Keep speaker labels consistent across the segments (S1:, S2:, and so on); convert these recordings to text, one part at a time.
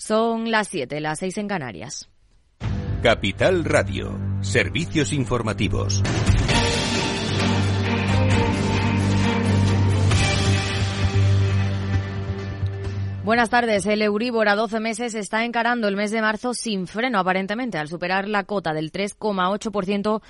S1: Son las 7, las 6 en Canarias.
S2: Capital Radio, servicios informativos.
S1: Buenas tardes. El Euribor a 12 meses está encarando el mes de marzo sin freno, aparentemente, al superar la cota del 3,8%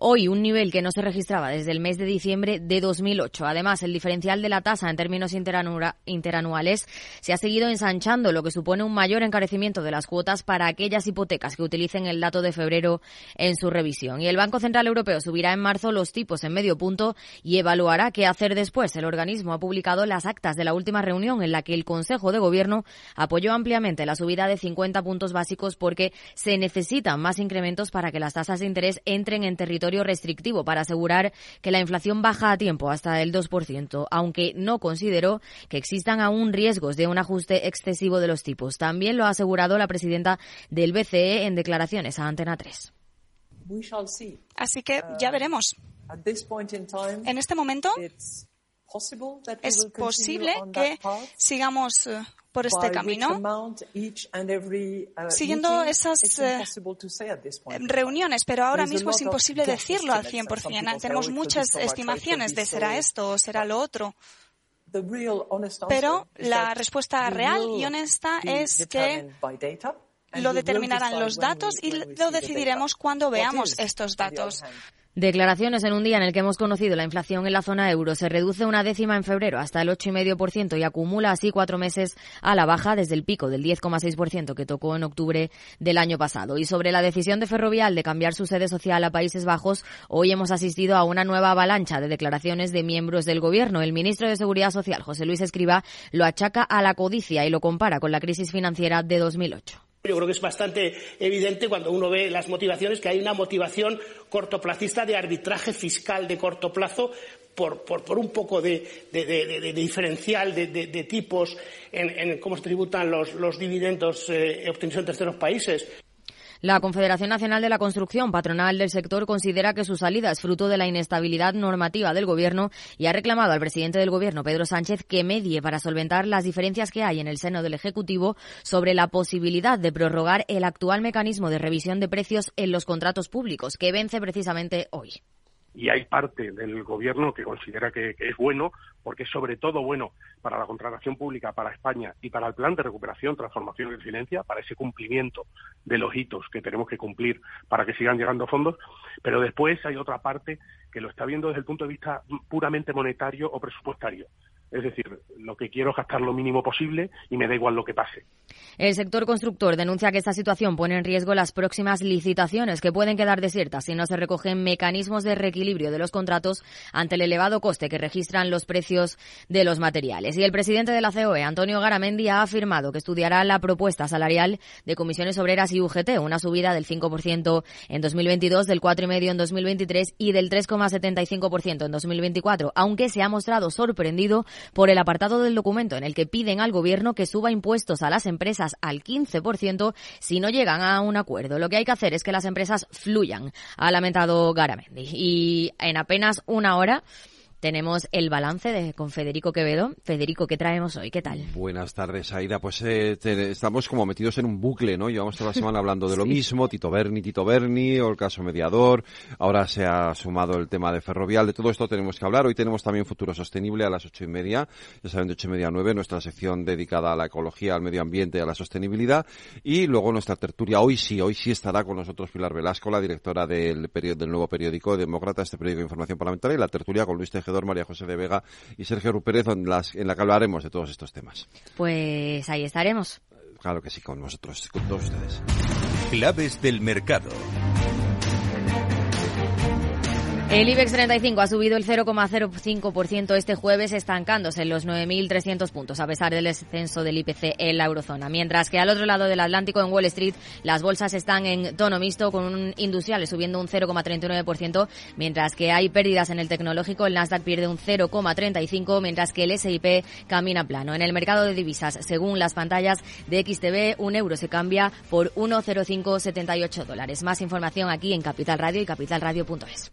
S1: Hoy un nivel que no se registraba desde el mes de diciembre de 2008. Además, el diferencial de la tasa en términos interanuales se ha seguido ensanchando, lo que supone un mayor encarecimiento de las cuotas para aquellas hipotecas que utilicen el dato de febrero en su revisión. Y el Banco Central Europeo subirá en marzo los tipos en medio punto y evaluará qué hacer después. El organismo ha publicado las actas de la última reunión en la que el Consejo de Gobierno apoyó ampliamente la subida de 50 puntos básicos porque se necesitan más incrementos para que las tasas de interés entren en territorio restrictivo para asegurar que la inflación baja a tiempo hasta el 2%, aunque no consideró que existan aún riesgos de un ajuste excesivo de los tipos. También lo ha asegurado la presidenta del BCE en declaraciones a Antena 3.
S3: Así que ya veremos. En este momento es posible que sigamos eh, por este camino, uh, siguiendo esas eh, reuniones, pero ahora mismo es imposible decirlo al 100%. Tenemos muchas estimaciones de será esto o será lo otro. Pero la respuesta real y honesta es que lo determinarán los datos y lo decidiremos cuando veamos estos datos.
S1: Declaraciones en un día en el que hemos conocido la inflación en la zona euro. Se reduce una décima en febrero hasta el 8,5% y acumula así cuatro meses a la baja desde el pico del 10,6% que tocó en octubre del año pasado. Y sobre la decisión de Ferrovial de cambiar su sede social a Países Bajos, hoy hemos asistido a una nueva avalancha de declaraciones de miembros del Gobierno. El ministro de Seguridad Social, José Luis Escriba, lo achaca a la codicia y lo compara con la crisis financiera de 2008.
S4: Yo creo que es bastante evidente cuando uno ve las motivaciones que hay una motivación cortoplacista de arbitraje fiscal de corto plazo por, un poco de, diferencial de, tipos en, cómo se tributan los, dividendos eh, obtenidos en terceros países.
S1: La Confederación Nacional de la Construcción, patronal del sector, considera que su salida es fruto de la inestabilidad normativa del Gobierno y ha reclamado al presidente del Gobierno, Pedro Sánchez, que medie para solventar las diferencias que hay en el seno del Ejecutivo sobre la posibilidad de prorrogar el actual mecanismo de revisión de precios en los contratos públicos, que vence precisamente hoy
S5: y hay parte del gobierno que considera que, es bueno, porque es sobre todo bueno para la contratación pública, para España y para el plan de recuperación, transformación y resiliencia, para ese cumplimiento de los hitos que tenemos que cumplir para que sigan llegando fondos. Pero después hay otra parte que lo está viendo desde el punto de vista puramente monetario o presupuestario. Es decir, lo que quiero es gastar lo mínimo posible y me da igual lo que pase.
S1: El sector constructor denuncia que esta situación pone en riesgo las próximas licitaciones que pueden quedar desiertas si no se recogen mecanismos de reequilibrio de los contratos ante el elevado coste que registran los precios de los materiales. Y el presidente de la COE, Antonio Garamendi, ha afirmado que estudiará la propuesta salarial de comisiones obreras y UGT, una subida del 5% en 2022, del 4,5% en 2023 y del 3,75% en 2024, aunque se ha mostrado sorprendido por el apartado del documento en el que piden al Gobierno que suba impuestos a las empresas al 15% si no llegan a un acuerdo. Lo que hay que hacer es que las empresas fluyan, ha lamentado Garamendi. Y en apenas una hora tenemos el balance de, con Federico Quevedo. Federico, ¿qué traemos hoy? ¿Qué tal?
S6: Buenas tardes, Aida. Pues eh, estamos como metidos en un bucle, ¿no? Llevamos toda la semana hablando de lo mismo, Tito Berni, Tito Berni, o el caso mediador. Ahora se ha sumado el tema de Ferrovial. De todo esto tenemos que hablar. Hoy tenemos también Futuro Sostenible a las ocho y media. Ya saben, de ocho y media a nueve, nuestra sección dedicada a la ecología, al medio ambiente y a la sostenibilidad. Y luego nuestra tertulia. Hoy sí, hoy sí estará con nosotros Pilar Velasco, la directora del, del nuevo periódico Demócrata, este periódico de información parlamentaria, y la tertulia con Luis María José de Vega y Sergio Rupérez, en, las, en la que hablaremos de todos estos temas.
S1: Pues ahí estaremos.
S6: Claro que sí, con nosotros, con todos ustedes.
S2: Claves del mercado.
S1: El IBEX 35 ha subido el 0,05% este jueves, estancándose en los 9.300 puntos, a pesar del descenso del IPC en la eurozona. Mientras que al otro lado del Atlántico, en Wall Street, las bolsas están en tono mixto, con un industrial subiendo un 0,39%, mientras que hay pérdidas en el tecnológico. El Nasdaq pierde un 0,35%, mientras que el S&P camina plano. En el mercado de divisas, según las pantallas de XTV, un euro se cambia por 1,0578 dólares. Más información aquí en Capital Radio y capitalradio.es.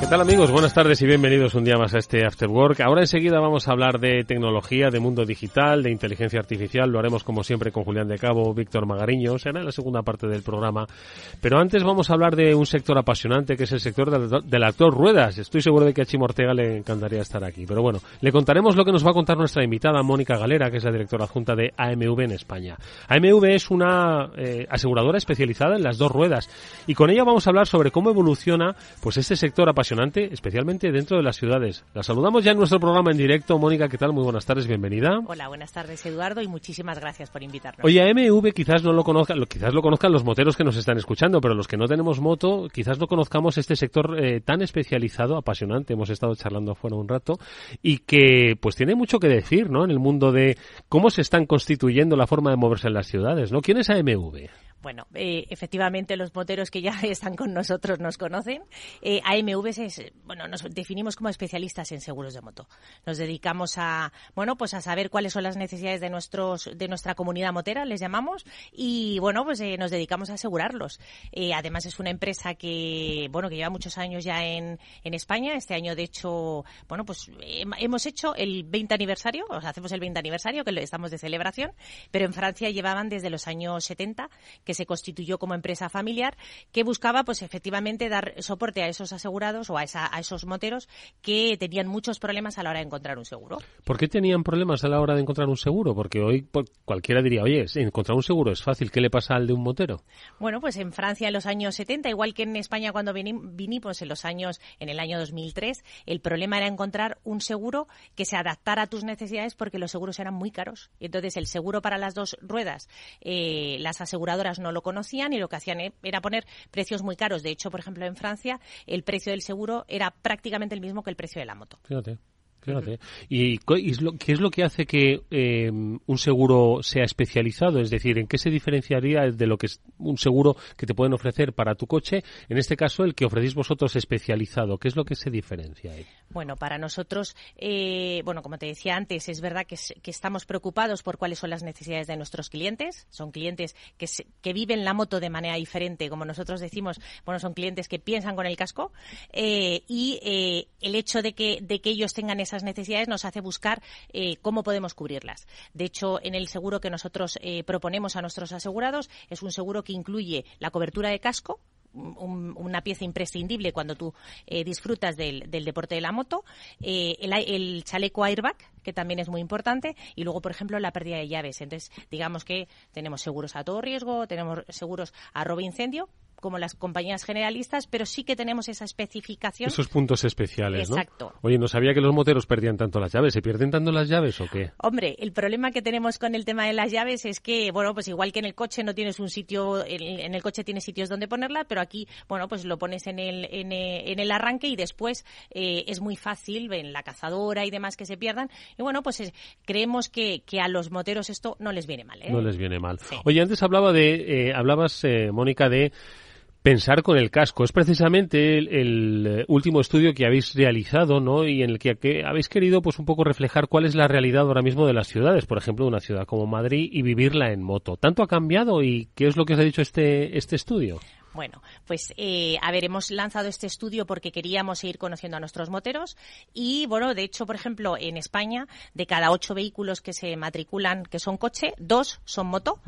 S7: ¿Qué tal amigos? Buenas tardes y bienvenidos un día más a este After Work. Ahora enseguida vamos a hablar de tecnología, de mundo digital, de inteligencia artificial. Lo haremos como siempre con Julián de Cabo, Víctor Magariño. Será en la segunda parte del programa. Pero antes vamos a hablar de un sector apasionante que es el sector del, actor ruedas. Estoy seguro de que a Chimo Ortega le encantaría estar aquí. Pero bueno, le contaremos lo que nos va a contar nuestra invitada Mónica Galera, que es la directora adjunta de AMV en España. AMV es una eh, aseguradora especializada en las dos ruedas y con ella vamos a hablar sobre cómo evoluciona pues este sector apasionante especialmente dentro de las ciudades. La saludamos ya en nuestro programa en directo. Mónica, ¿qué tal? Muy buenas tardes, bienvenida.
S8: Hola, buenas tardes, Eduardo, y muchísimas gracias por invitarnos.
S7: Oye, AMV quizás no lo conozcan, quizás lo conozcan los moteros que nos están escuchando, pero los que no tenemos moto, quizás no conozcamos este sector eh, tan especializado, apasionante. Hemos estado charlando afuera un rato y que pues tiene mucho que decir, ¿no? En el mundo de cómo se están constituyendo la forma de moverse en las ciudades, ¿no? ¿Quién es AMV?
S8: Bueno, eh, efectivamente los moteros que ya están con nosotros nos conocen. Eh, AMV es, bueno, nos definimos como especialistas en seguros de moto. Nos dedicamos a, bueno, pues a saber cuáles son las necesidades de nuestros, de nuestra comunidad motera, les llamamos, y bueno, pues eh, nos dedicamos a asegurarlos. Eh, además es una empresa que, bueno, que lleva muchos años ya en, en España. Este año, de hecho, bueno, pues hemos hecho el 20 aniversario, o sea, hacemos el 20 aniversario, que estamos de celebración, pero en Francia llevaban desde los años 70 que se constituyó como empresa familiar que buscaba pues efectivamente dar soporte a esos asegurados o a, a esos moteros que tenían muchos problemas a la hora de encontrar un seguro.
S7: ¿Por qué tenían problemas a la hora de encontrar un seguro? Porque hoy cualquiera diría, oye, encontrar un seguro es fácil, ¿qué le pasa al de un motero?
S8: Bueno, pues en Francia en los años 70, igual que en España cuando vinimos en los años, en el año 2003, el problema era encontrar un seguro que se adaptara a tus necesidades porque los seguros eran muy caros. Entonces el seguro para las dos ruedas, eh, las aseguradoras no lo conocían y lo que hacían e, era poner precios muy caros. De hecho, por ejemplo, en Francia el precio del seguro era prácticamente el mismo que el precio de la moto.
S7: Fíjate. ¿Y qué es lo que hace que eh, un seguro sea especializado? Es decir, ¿en qué se diferenciaría de lo que es un seguro que te pueden ofrecer para tu coche? En este caso, el que ofrecéis vosotros especializado. ¿Qué es lo que se diferencia ahí?
S8: Bueno, para nosotros, eh, bueno, como te decía antes, es verdad que, estamos preocupados por cuáles son las necesidades de nuestros clientes. Son clientes que, que viven la moto de manera diferente, como nosotros decimos, bueno, son clientes que piensan con el casco. Eh, y el hecho de que, de que ellos tengan esas necesidades nos hace buscar eh, cómo podemos cubrirlas. De hecho, en el seguro que nosotros eh, proponemos a nuestros asegurados es un seguro que incluye la cobertura de casco, una pieza imprescindible cuando tú eh, disfrutas del, deporte de la moto, el, chaleco airbag, que también es muy importante, y luego, por ejemplo, la pérdida de llaves. Entonces, digamos que tenemos seguros a todo riesgo, tenemos seguros a robo incendio, como las compañías generalistas, pero sí que tenemos esa especificación.
S7: Esos puntos especiales,
S8: ¿no? Exacto.
S7: Oye, no sabía que los moteros perdían tanto las llaves. ¿Se pierden tanto las llaves o qué?
S8: Hombre, el problema que tenemos con el tema de las llaves es que, bueno, pues igual que en el coche no tienes un sitio, en el coche tienes sitios donde ponerla, pero aquí, bueno, pues lo pones en el, en, eh, el arranque y después eh, es muy fácil en la cazadora y demás que se pierdan. Y bueno, pues creemos que, que, a los moteros esto no les viene mal. ¿eh?
S7: No les viene mal. Oye, antes hablaba de, hablabas, Mónica, de pensar con el casco. Es precisamente el, eh, último estudio que habéis realizado, ¿no? Y en el que, que, habéis querido, pues, un poco reflejar cuál es la realidad ahora mismo de las ciudades, por ejemplo, de una ciudad como Madrid y vivirla en moto. ¿Tanto ha cambiado y qué es lo que os ha dicho este, este estudio?
S8: Bueno, pues eh, a ver, hemos lanzado este estudio porque queríamos seguir conociendo a nuestros moteros y, bueno, de hecho, por ejemplo, en España, de cada ocho vehículos que se matriculan que son coche, dos son moto.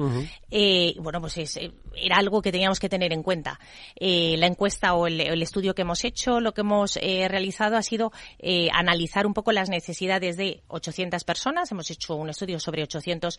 S8: eh, bueno, pues es, era algo que teníamos que tener en cuenta. Eh, la encuesta o el, estudio que hemos hecho, lo que hemos eh, realizado ha sido eh, analizar un poco las necesidades de 800 personas. Hemos hecho un estudio sobre 800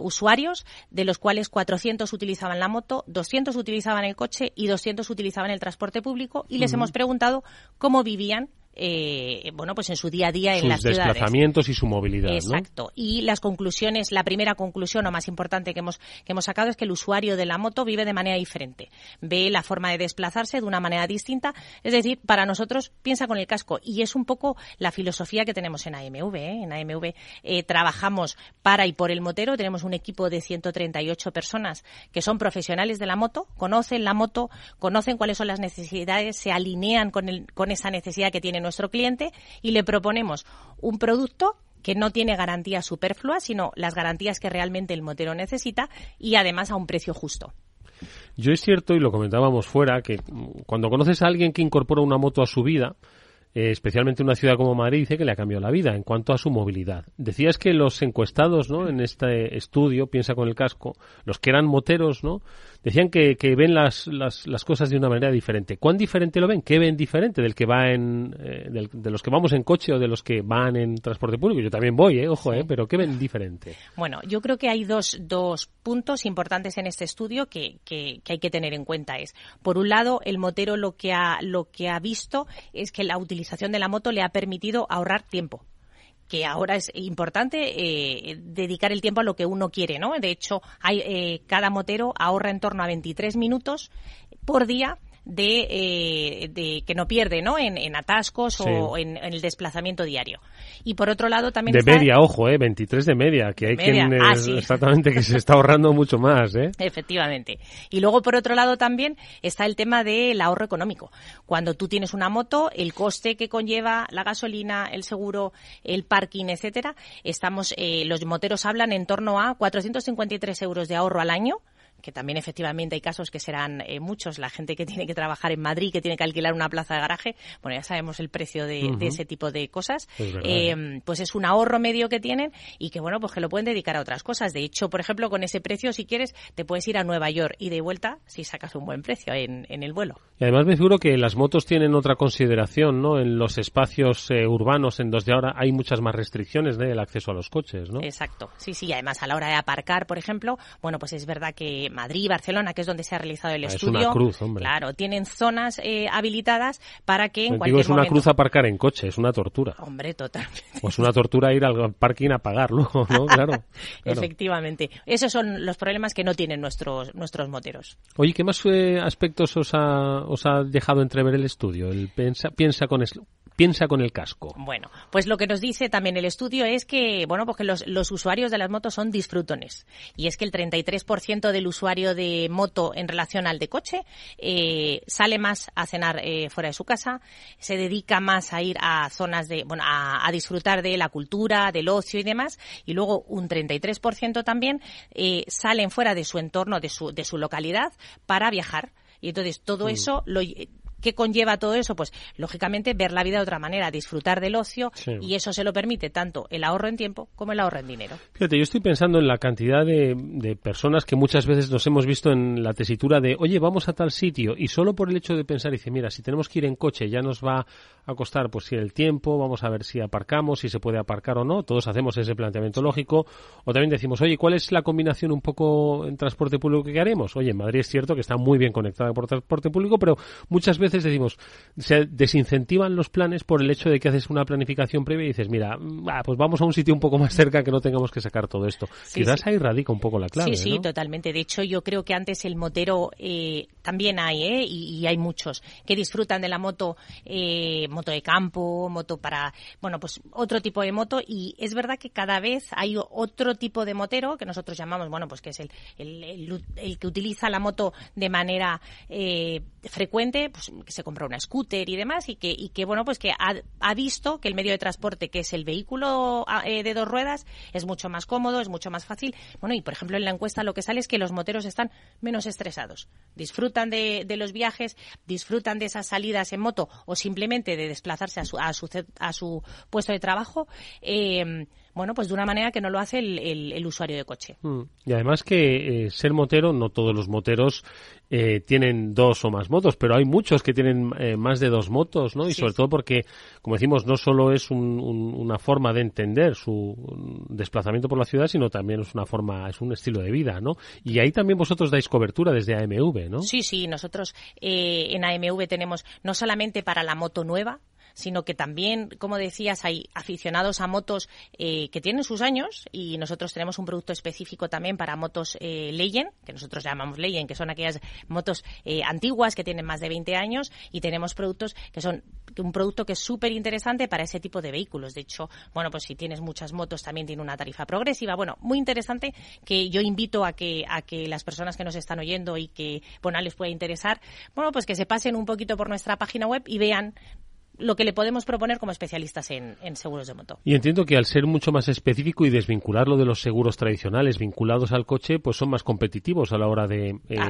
S8: usuarios, de los cuales 400 utilizaban la moto, 200 utilizaban el coche y 200 utilizaban el transporte público y les hemos preguntado cómo vivían eh, bueno, pues en su día a día en las
S7: ciudades. desplazamientos y su movilidad.
S8: Exacto. Y las conclusiones, la primera conclusión o más importante que hemos, que hemos sacado es que el usuario de la moto vive de manera diferente. Ve la forma de desplazarse de una manera distinta. Es decir, para nosotros piensa con el casco. Y es un poco la filosofía que tenemos en AMV. ¿eh? En AMV eh, trabajamos para y por el motero. Tenemos un equipo de 138 personas que son profesionales de la moto, conocen la moto, conocen cuáles son las necesidades, se alinean con, el, con esa necesidad que tiene nuestro cliente y le proponemos un producto que no tiene garantías superfluas, sino las garantías que realmente el motero necesita y además a un precio justo.
S7: Yo es cierto, y lo comentábamos fuera, que cuando conoces a alguien que incorpora una moto a su vida, eh, especialmente una ciudad como Madrid, dice que le ha cambiado la vida en cuanto a su movilidad. Decías que los encuestados ¿no? en este estudio, piensa con el casco, los que eran moteros, ¿no? Decían que, que ven las, las, las, cosas de una manera diferente. ¿Cuán diferente lo ven? ¿Qué ven diferente del que va en, eh, de los que vamos en coche o de los que van en transporte público? Yo también voy, ¿eh? ojo, ¿eh? pero ¿qué ven diferente?
S8: Bueno, yo creo que hay dos, dos puntos importantes en este estudio que, que, que hay que tener en cuenta. Es, por un lado, el motero lo que ha, lo que ha visto es que la utilización de la moto le ha permitido ahorrar tiempo que ahora es importante eh, dedicar el tiempo a lo que uno quiere, ¿no? De hecho, hay, eh, cada motero ahorra en torno a 23 minutos por día de, eh, de, que no pierde ¿no? En, en atascos o en, el desplazamiento diario. Y por otro lado también
S7: De media, ojo, ¿eh? 23 de media, que hay quien ah, exactamente que se está ahorrando mucho más, ¿eh?
S8: Efectivamente. Y luego por otro lado también está el tema del ahorro económico. Cuando tú tienes una moto, el coste que conlleva la gasolina, el seguro, el parking, etcétera, estamos, eh, los moteros hablan en torno a 453 euros de ahorro al año que también efectivamente hay casos que serán eh, muchos, la gente que tiene que trabajar en Madrid, que tiene que alquilar una plaza de garaje, bueno, ya sabemos el precio de, ese tipo de cosas, eh, pues es un ahorro medio que tienen y que, bueno, pues que lo pueden dedicar a otras cosas. De hecho, por ejemplo, con ese precio, si quieres, te puedes ir a Nueva York y de vuelta si sacas un buen precio en, el vuelo.
S7: Y además me figuro que las motos tienen otra consideración, ¿no? En los espacios eh, urbanos en donde ahora hay muchas más restricciones del acceso a los coches, ¿no?
S8: Exacto, sí, sí, además a la hora de aparcar, por ejemplo, bueno, pues es verdad que Madrid, Barcelona, que es donde se ha realizado el ah, estudio.
S7: Es una cruz, hombre.
S8: Claro, tienen zonas eh, habilitadas para que en cualquier
S7: es una cruz aparcar en coche, es una tortura.
S8: Hombre, totalmente.
S7: Pues una tortura ir al parking a pagar luego, ¿no? Claro,
S8: Efectivamente. Esos son los problemas que no tienen nuestros, nuestros moteros.
S7: Oye, ¿qué más eh, aspectos os ha, os ha dejado entrever el estudio? El piensa, piensa con piensa con el casco.
S8: Bueno, pues lo que nos dice también el estudio es que, bueno, porque los, los usuarios de las motos son disfrutones. Y es que el 33% del usuario de moto en relación al de coche eh, sale más a cenar eh, fuera de su casa, se dedica más a ir a zonas de, bueno, a, disfrutar de la cultura, del ocio y demás. Y luego un 33% también eh, salen fuera de su entorno, de su, de su localidad, para viajar. Y entonces todo mm. eso lo, ¿Qué conlleva todo eso? Pues, lógicamente, ver la vida de otra manera, disfrutar del ocio, y eso se lo permite tanto el ahorro en tiempo como el ahorro en dinero.
S7: Fíjate, yo estoy pensando en la cantidad de, de personas que muchas veces nos hemos visto en la tesitura de, oye, vamos a tal sitio, y solo por el hecho de pensar, dice, mira, si tenemos que ir en coche, ya nos va a costar, pues, si el tiempo, vamos a ver si aparcamos, si se puede aparcar o no, todos hacemos ese planteamiento lógico, o también decimos, oye, ¿cuál es la combinación un poco en transporte público que haremos? Oye, en Madrid es cierto que está muy bien conectada por transporte público, pero muchas veces veces decimos, se desincentivan los planes por el hecho de que haces una planificación previa y dices, mira, pues vamos a un sitio un poco más cerca que no tengamos que sacar todo esto. Quizás ahí radica un poco la clave.
S8: Sí, sí, totalmente. De hecho, yo creo que antes el motero eh, también hay, ¿eh? Y, hay muchos que disfrutan de la moto, eh, moto de campo, moto para, bueno, pues otro tipo de moto. Y es verdad que cada vez hay otro tipo de motero que nosotros llamamos, bueno, pues que es el, el, el, que utiliza la moto de manera eh, frecuente, pues que se compra una scooter y demás y que, y que bueno, pues que ha, visto que el medio de transporte que es el vehículo eh, de dos ruedas es mucho más cómodo, es mucho más fácil. Bueno, y por ejemplo en la encuesta lo que sale es que los moteros están menos estresados. Disfrutan de, de los viajes, disfrutan de esas salidas en moto o simplemente de desplazarse a su, a su, a su puesto de trabajo. Eh, bueno, pues de una manera que no lo hace el, usuario de coche.
S7: Mm. Y además que eh, ser motero, no todos los moteros eh, tienen dos o más motos, pero hay muchos que tienen eh, más de dos motos, ¿no? Y sobre todo porque, como decimos, no solo es una forma de entender su desplazamiento por la ciudad, sino también es una forma, es un estilo de vida, ¿no? Y ahí también vosotros dais cobertura desde AMV, ¿no?
S8: Sí, sí, nosotros en AMV tenemos no solamente para la moto nueva, sino que también, como decías, hay aficionados a motos eh, que tienen sus años y nosotros tenemos un producto específico también para motos eh, que nosotros llamamos Legend, que son aquellas motos eh, antiguas que tienen más de 20 años y tenemos productos que son un producto que es súper interesante para ese tipo de vehículos. De hecho, bueno, pues si tienes muchas motos también tiene una tarifa progresiva. Bueno, muy interesante que yo invito a que, a que las personas que nos están oyendo y que, bueno, les pueda interesar, bueno, pues que se pasen un poquito por nuestra página web y vean lo que le podemos proponer como especialistas en, seguros de moto.
S7: Y entiendo que al ser mucho más específico y desvincularlo de los seguros tradicionales vinculados al coche, pues son más competitivos a la hora de eh, ah.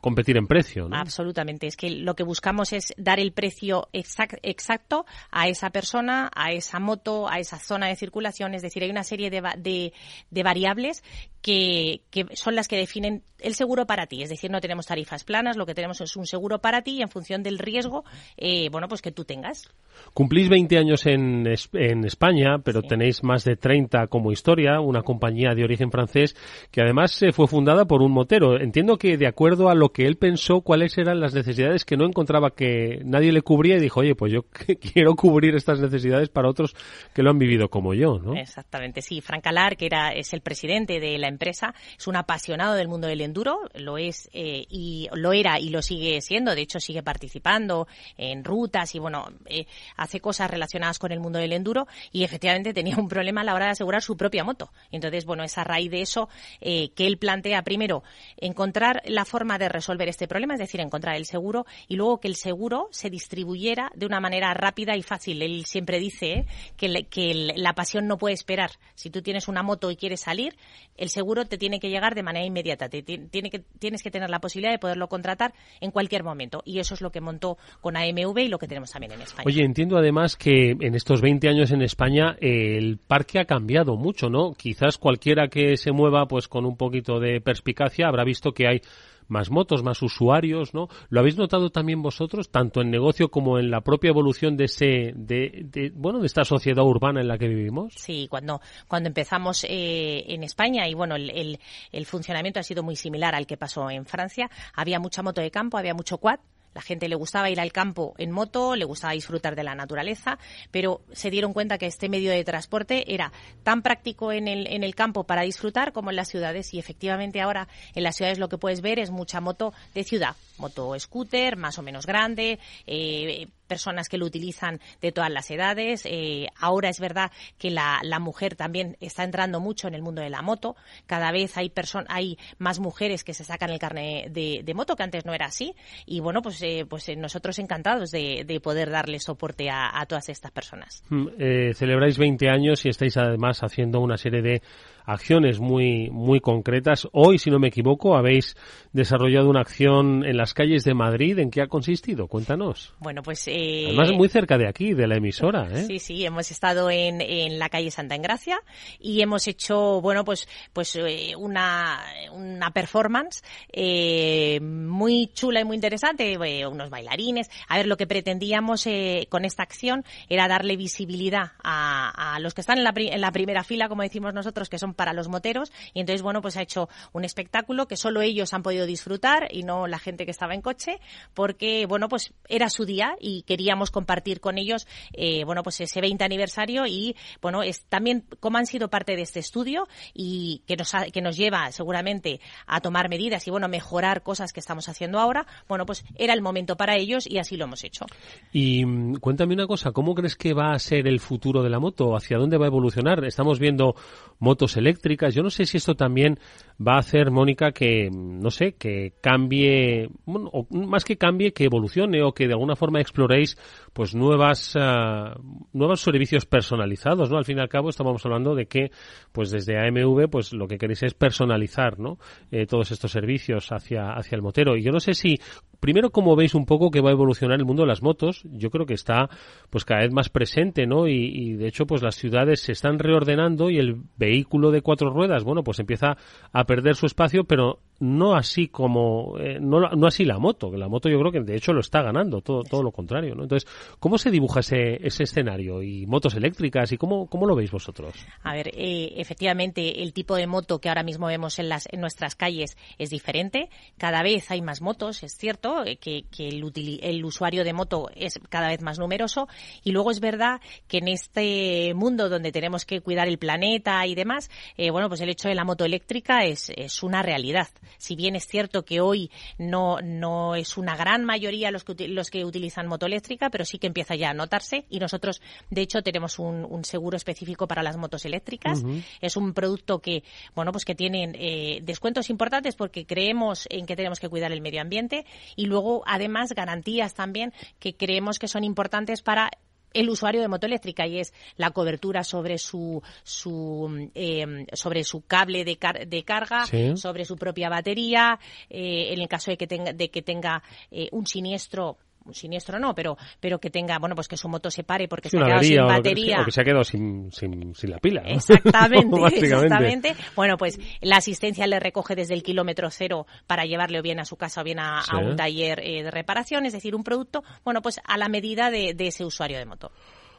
S7: competir en precio. ¿no?
S8: Absolutamente. Es que lo que buscamos es dar el precio exacto a esa persona, a esa moto, a esa zona de circulación. Es decir, hay una serie de, de, variables que, que, son las que definen el seguro para ti. Es decir, no tenemos tarifas planas, lo que tenemos es un seguro para ti y en función del riesgo, eh, bueno, pues que tú tengas.
S7: Cumplís 20 años en, en España, pero tenéis más de 30 como historia, una compañía de origen francés que además eh, fue fundada por un motero. Entiendo que de acuerdo a lo que él pensó, cuáles eran las necesidades que no encontraba que nadie le cubría y dijo, oye, pues yo quiero cubrir estas necesidades para otros que lo han vivido como yo, ¿no?
S8: Exactamente, sí. Frank Alar, que era, es el presidente de la empresa, es un apasionado del mundo del enduro, lo es eh, y lo era y lo sigue siendo. De hecho, sigue participando en rutas y bueno, eh, hace cosas relacionadas con el mundo del enduro y efectivamente tenía un problema a la hora de asegurar su propia moto. Entonces, bueno, es a raíz de eso eh, que él plantea primero encontrar la forma de resolver este problema, es decir, encontrar el seguro y luego que el seguro se distribuyera de una manera rápida y fácil. Él siempre dice que, que la pasión no puede esperar. Si tú tienes una moto y quieres salir, el seguro te tiene que llegar de manera inmediata. Te, tiene que, tienes que tener la posibilidad de poderlo contratar en cualquier momento. Y eso es lo que montó con AMV y lo que tenemos también en España.
S7: Oye, entiendo además que en estos 20 años en España el parque ha cambiado mucho, ¿no? Quizás cualquiera que se mueva pues con un poquito de perspicacia habrá visto que hay más motos, más usuarios, ¿no? ¿Lo habéis notado también vosotros, tanto en negocio como en la propia evolución de ese, de, bueno, de esta sociedad urbana en la que vivimos?
S8: Sí, cuando, cuando empezamos eh, en España y bueno, el, el funcionamiento ha sido muy similar al que pasó en Francia, había mucha moto de campo, había mucho quad, la gente le gustaba ir al campo en moto, le gustaba disfrutar de la naturaleza, pero se dieron cuenta que este medio de transporte era tan práctico en el, en el campo para disfrutar como en las ciudades. Y efectivamente ahora en las ciudades lo que puedes ver es mucha moto de ciudad, moto scooter más o menos grande, eh, personas que lo utilizan de todas las edades. Eh, ahora es verdad que la, la, mujer también está entrando mucho en el mundo de la moto. Cada vez hay, hay más mujeres que se sacan el carnet de, moto, que antes no era así. Y bueno, pues, eh, pues eh, nosotros encantados de, de, poder darle soporte a, a todas estas personas.
S7: Mm, celebráis 20 años y estáis además haciendo una serie de acciones muy, muy concretas. Hoy, si no me equivoco, habéis desarrollado una acción en las calles de Madrid. ¿En qué ha consistido? Cuéntanos.
S8: Bueno, pues...
S7: Eh... Además, muy cerca de aquí, de la emisora, ¿eh?
S8: Sí, sí, hemos estado en, en la calle Santa Engracia y hemos hecho, bueno, pues, pues eh, una, una performance eh, muy chula y muy interesante, eh, unos bailarines. A ver, lo que pretendíamos eh, con esta acción era darle visibilidad a, a los que están en la, en la primera fila, como decimos nosotros, que son para los moteros y entonces, bueno, pues ha hecho un espectáculo que solo ellos han podido disfrutar y no la gente que estaba en coche porque, bueno, pues era su día y queríamos compartir con ellos, eh, bueno, pues ese 20 aniversario y, bueno, es también como han sido parte de este estudio y que nos, que nos lleva seguramente a tomar medidas y, bueno, mejorar cosas que estamos haciendo ahora, bueno, pues era el momento para ellos y así lo hemos hecho.
S7: Y mm, cuéntame una cosa, ¿cómo crees que va a ser el futuro de la moto? ¿Hacia dónde va a evolucionar? Estamos viendo motos eléctricas. Yo no sé si esto también va a hacer, Mónica, que, no sé, que cambie, o más que cambie, que evolucione o que de alguna forma exploréis pues nuevas, uh, nuevos servicios personalizados, ¿no? Al fin y al cabo estamos hablando de que, pues desde AMV, pues lo que queréis es personalizar, ¿no? Eh, todos estos servicios hacia, hacia el motero. Y yo no sé si primero, ¿cómo veis un poco que va a evolucionar el mundo de las motos? Yo creo que está pues cada vez más presente, ¿no? Y, y de hecho, pues las ciudades se están reordenando y el vehículo de cuatro ruedas, bueno, pues empieza a perder su espacio, pero no así como eh, no, no así la moto que la moto yo creo que de hecho lo está ganando todo todo lo contrario ¿no? entonces cómo se dibuja ese, ese escenario y motos eléctricas y cómo, cómo lo veis vosotros
S8: a ver eh, efectivamente el tipo de moto que ahora mismo vemos en las en nuestras calles es diferente. Cada vez hay más motos es cierto eh, que, que el, el usuario de moto es cada vez más numeroso. Y luego es verdad que en este mundo donde tenemos que cuidar el planeta y demás bueno pues el hecho de la moto eléctrica es, es una realidad si bien es cierto que hoy no, no es una gran mayoría los que, los que utilizan moto eléctrica, pero sí que empieza ya a notarse y nosotros, de hecho, tenemos un, seguro específico para las motos eléctricas. Es un producto que, bueno, pues que tiene eh, descuentos importantes porque creemos en que tenemos que cuidar el medio ambiente y luego, además, garantías también que creemos que son importantes para el usuario de moto eléctrica y es la cobertura sobre su, su em, sobre su cable de, de carga, sobre su propia batería, eh, en el caso de que tenga, de que tenga eh, un siniestro siniestro no, pero pero que tenga, bueno, pues que su moto se pare porque se ha quedado sin batería.
S7: O que, se ha quedado sin, sin, sin la pila.
S8: Exactamente, exactamente. Bueno, pues la asistencia le recoge desde el kilómetro cero para llevarle o bien a su casa o bien a, un taller eh, de reparación, es decir, un producto, bueno, pues a la medida de ese usuario de moto.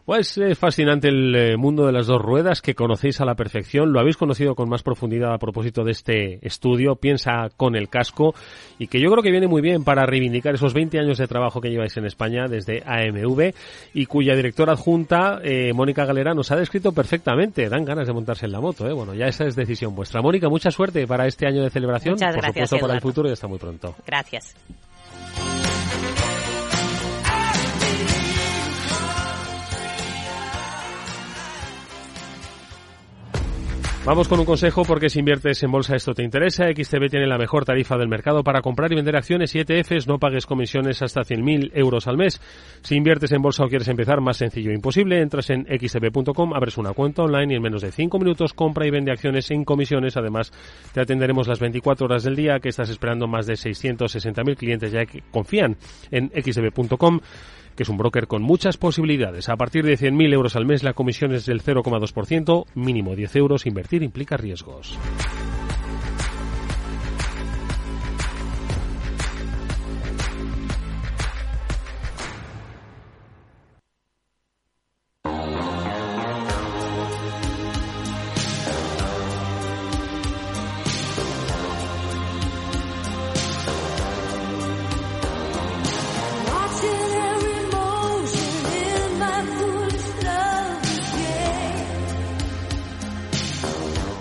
S7: Pues es fascinante el eh, mundo de las dos ruedas que conocéis a la perfección. Lo habéis conocido con más profundidad a propósito de este estudio. Piensa con el casco y que yo creo que viene muy bien para reivindicar esos 20 años de trabajo que lleváis en España desde AMV y cuya directora adjunta, eh, Mónica Galera, nos ha descrito perfectamente. Dan ganas de montarse en la moto. ¿eh? Bueno, ya esa es decisión vuestra. Mónica, mucha suerte para este año de celebración.
S8: Muchas
S7: Por supuesto, para el futuro y hasta muy pronto.
S8: Gracias.
S7: Vamos con un consejo porque si inviertes en bolsa esto te interesa. XTB tiene la mejor tarifa del mercado para comprar y vender acciones y ETFs. No pagues comisiones hasta 100.000 euros al mes. Si inviertes en bolsa o quieres empezar, más sencillo imposible. Entras en xtb.com, abres una cuenta online y en menos de 5 minutos compra y vende acciones sin comisiones. Además, te atenderemos las 24 horas del día que estás esperando más de 660.000 clientes ya que confían en xtb.com que es un broker con muchas posibilidades. A partir de 100.000 euros al mes la comisión es del 0,2%, mínimo 10 euros. Invertir implica riesgos.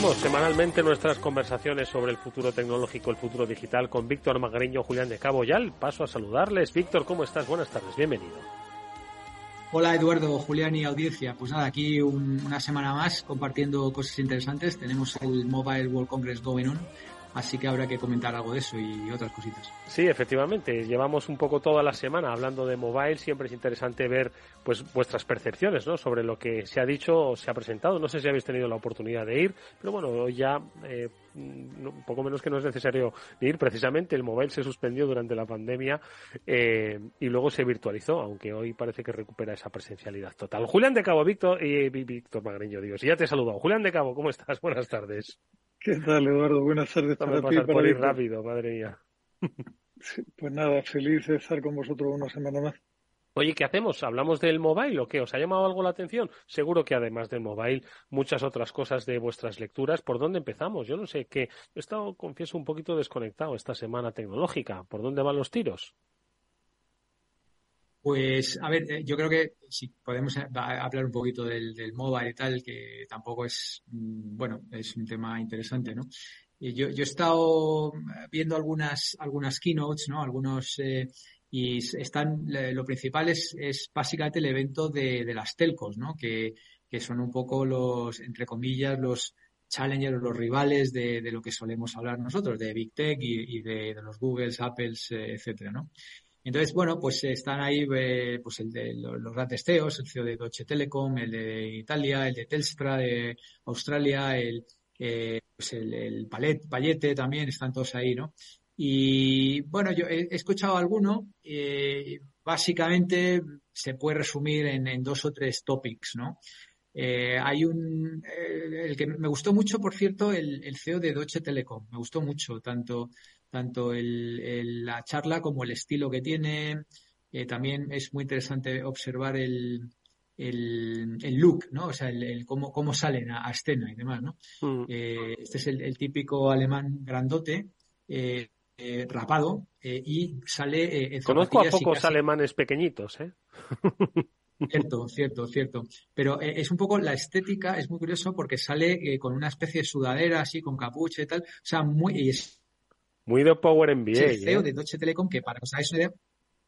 S7: Semanalmente nuestras conversaciones sobre el futuro tecnológico, el futuro digital con Víctor Magariño, Julián de Cabo. Ya paso a saludarles. Víctor, ¿cómo estás? Buenas tardes, bienvenido.
S9: Hola Eduardo, Julián y audiencia. Pues nada, aquí una semana más compartiendo cosas interesantes. Tenemos el Mobile World Congress going on Así que habrá que comentar algo de eso y otras cositas.
S7: Sí, efectivamente. Llevamos un poco toda la semana hablando de mobile. Siempre es interesante ver pues vuestras percepciones ¿no? sobre lo que se ha dicho o se ha presentado. No sé si habéis tenido la oportunidad de ir, pero bueno, hoy ya eh, poco menos que no es necesario ir. Precisamente el mobile se suspendió durante la pandemia eh, y luego se virtualizó, aunque hoy parece que recupera esa presencialidad total. Julián de Cabo, Víctor y Víctor Magreño, Dios, ya te he saludado. Julián de Cabo, ¿cómo estás? Buenas tardes.
S10: ¿Qué tal, Eduardo? Buenas tardes
S7: para ti. por ir rápido, madre mía.
S10: pues nada, feliz de estar con vosotros una semana más.
S7: Oye, ¿qué hacemos? ¿Hablamos del mobile o qué? ¿Os ha llamado algo la atención? Seguro que además del mobile, muchas otras cosas de vuestras lecturas. ¿Por dónde empezamos? Yo no sé, que he estado, confieso, un poquito desconectado esta semana tecnológica. ¿Por dónde van los tiros?
S9: Pues, a ver, eh, yo creo que si podemos eh, hablar un poquito del, del mobile y tal, que tampoco es, mm, bueno, es un tema interesante, ¿no? Yo, yo he estado viendo algunas, algunas keynotes, ¿no? Algunos, eh, y están, lo principal es, es básicamente el evento de, de las telcos, ¿no? Que, que son un poco los, entre comillas, los challengers, los rivales de, lo que solemos hablar nosotros, de Big Tech y, de, los Googles, Apples, eh, etcétera, ¿no? Entonces, bueno, pues están ahí eh, pues el de los grandes CEOs, el CEO de Deutsche Telekom, el de Italia, el de Telstra de Australia, el, eh, pues el, el Palet, Payete también, están todos ahí, ¿no? Y bueno, yo he, escuchado alguno, eh, básicamente se puede resumir en, dos o tres topics, ¿no? Eh, hay un, eh, el que me gustó mucho, por cierto, el, el CEO de Deutsche Telekom. Me gustó mucho, tanto, tanto el, la charla como el estilo que tiene. Eh, también es muy interesante observar el, el, el look, ¿no? O sea, el, cómo, cómo salen a, escena y demás, ¿no? Mm. este es el, típico alemán grandote, rapado, y sale...
S7: Conozco a pocos alemanes pequeñitos, ¿eh?
S9: Cierto, cierto, cierto. Pero eh, es un poco la estética, es muy curioso porque sale eh, con una especie de sudadera así, con capucha y tal. O sea, muy. es,
S7: muy de Power. Sí,
S9: el CEO ¿eh? de Deutsche Telekom, que para os hagáis idea.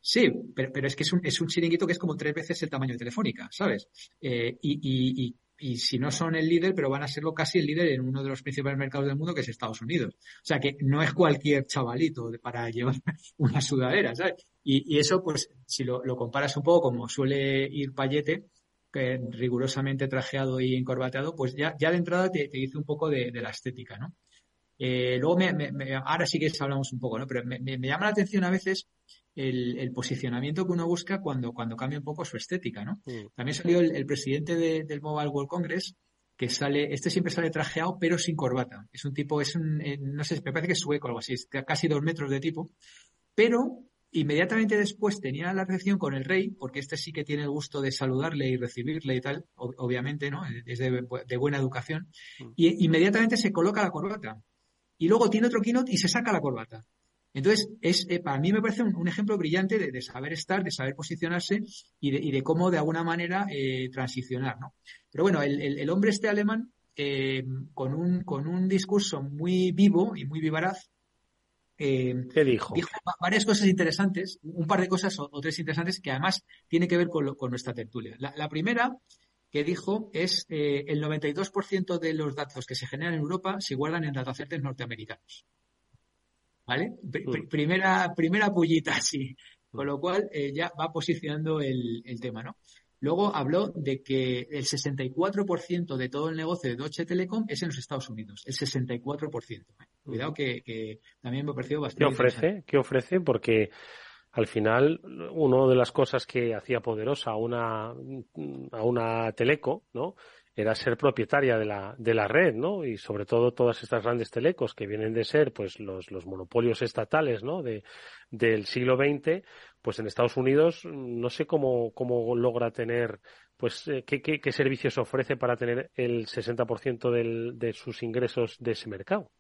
S9: Sí, pero, pero, es que es un, es un chiringuito que es como tres veces el tamaño de Telefónica, ¿sabes? y, y, y, y si no son el líder, pero van a serlo casi el líder en uno de los principales mercados del mundo, que es Estados Unidos. O sea que no es cualquier chavalito para llevar una sudadera, ¿sabes? Y, eso, pues, si lo, comparas un poco como suele ir Payete, que rigurosamente trajeado y encorbateado, pues ya, ya de entrada te, dice un poco de, la estética, ¿no? Eh, luego, me, ahora sí que hablamos un poco, ¿no? Pero me, llama la atención a veces el, posicionamiento que uno busca cuando, cuando cambia un poco su estética, ¿no? Mm. También salió el, presidente del Mobile World Congress, que sale, este siempre sale trajeado, pero sin corbata. Es un tipo, es un, eh, no sé, me parece que es sueco o algo así, es casi dos metros de tipo, pero Inmediatamente después tenía la recepción con el rey, porque este sí que tiene el gusto de saludarle y recibirle y tal, obviamente, ¿no? Es de, buena educación. Mm. Y inmediatamente se coloca la corbata. Y luego tiene otro keynote y se saca la corbata. Entonces, es, eh, para mí me parece un, ejemplo brillante de, saber estar, de saber posicionarse y de, cómo de alguna manera eh, transicionar, ¿no? Pero bueno, el, hombre este alemán, eh, con, un, con un discurso muy vivo y muy vivaraz,
S7: ¿Qué dijo?
S9: Dijo varias cosas interesantes, un par de cosas o, tres interesantes que además tienen que ver con, nuestra tertulia. La, primera que dijo es eh, el 92% de los datos que se generan en Europa se guardan en datacenters norteamericanos. ¿Vale? Mm. primera, primera pullita, sí. Con lo cual eh, ya va posicionando el, el tema, ¿no? Luego habló de que el 64% de todo el negocio de Deutsche Telekom es en los Estados Unidos. El 64%. Cuidado que, también me ha parecido bastante.
S7: ¿Qué ofrece? ¿Qué ofrece? Porque al final, una de las cosas que hacía poderosa a una, a una teleco, ¿no? era ser propietaria de la, de la red, ¿no? Y sobre todo todas estas grandes telecos que vienen de ser, pues, los, los monopolios estatales, ¿no? De, del siglo XX, pues en Estados Unidos no sé cómo, cómo logra tener, pues, eh, qué, qué, qué, servicios ofrece para tener el 60% del, de sus ingresos de ese mercado.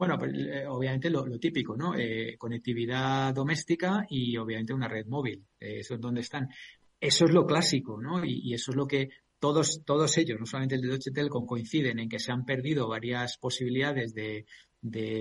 S9: Bueno, pues, eh, obviamente lo, típico, ¿no? Eh, conectividad doméstica y obviamente una red móvil. eso es donde están. Eso es lo clásico, ¿no? Y, eso es lo que todos, todos ellos, no solamente el de Deutsche Telekom, coinciden en que se han perdido varias posibilidades de,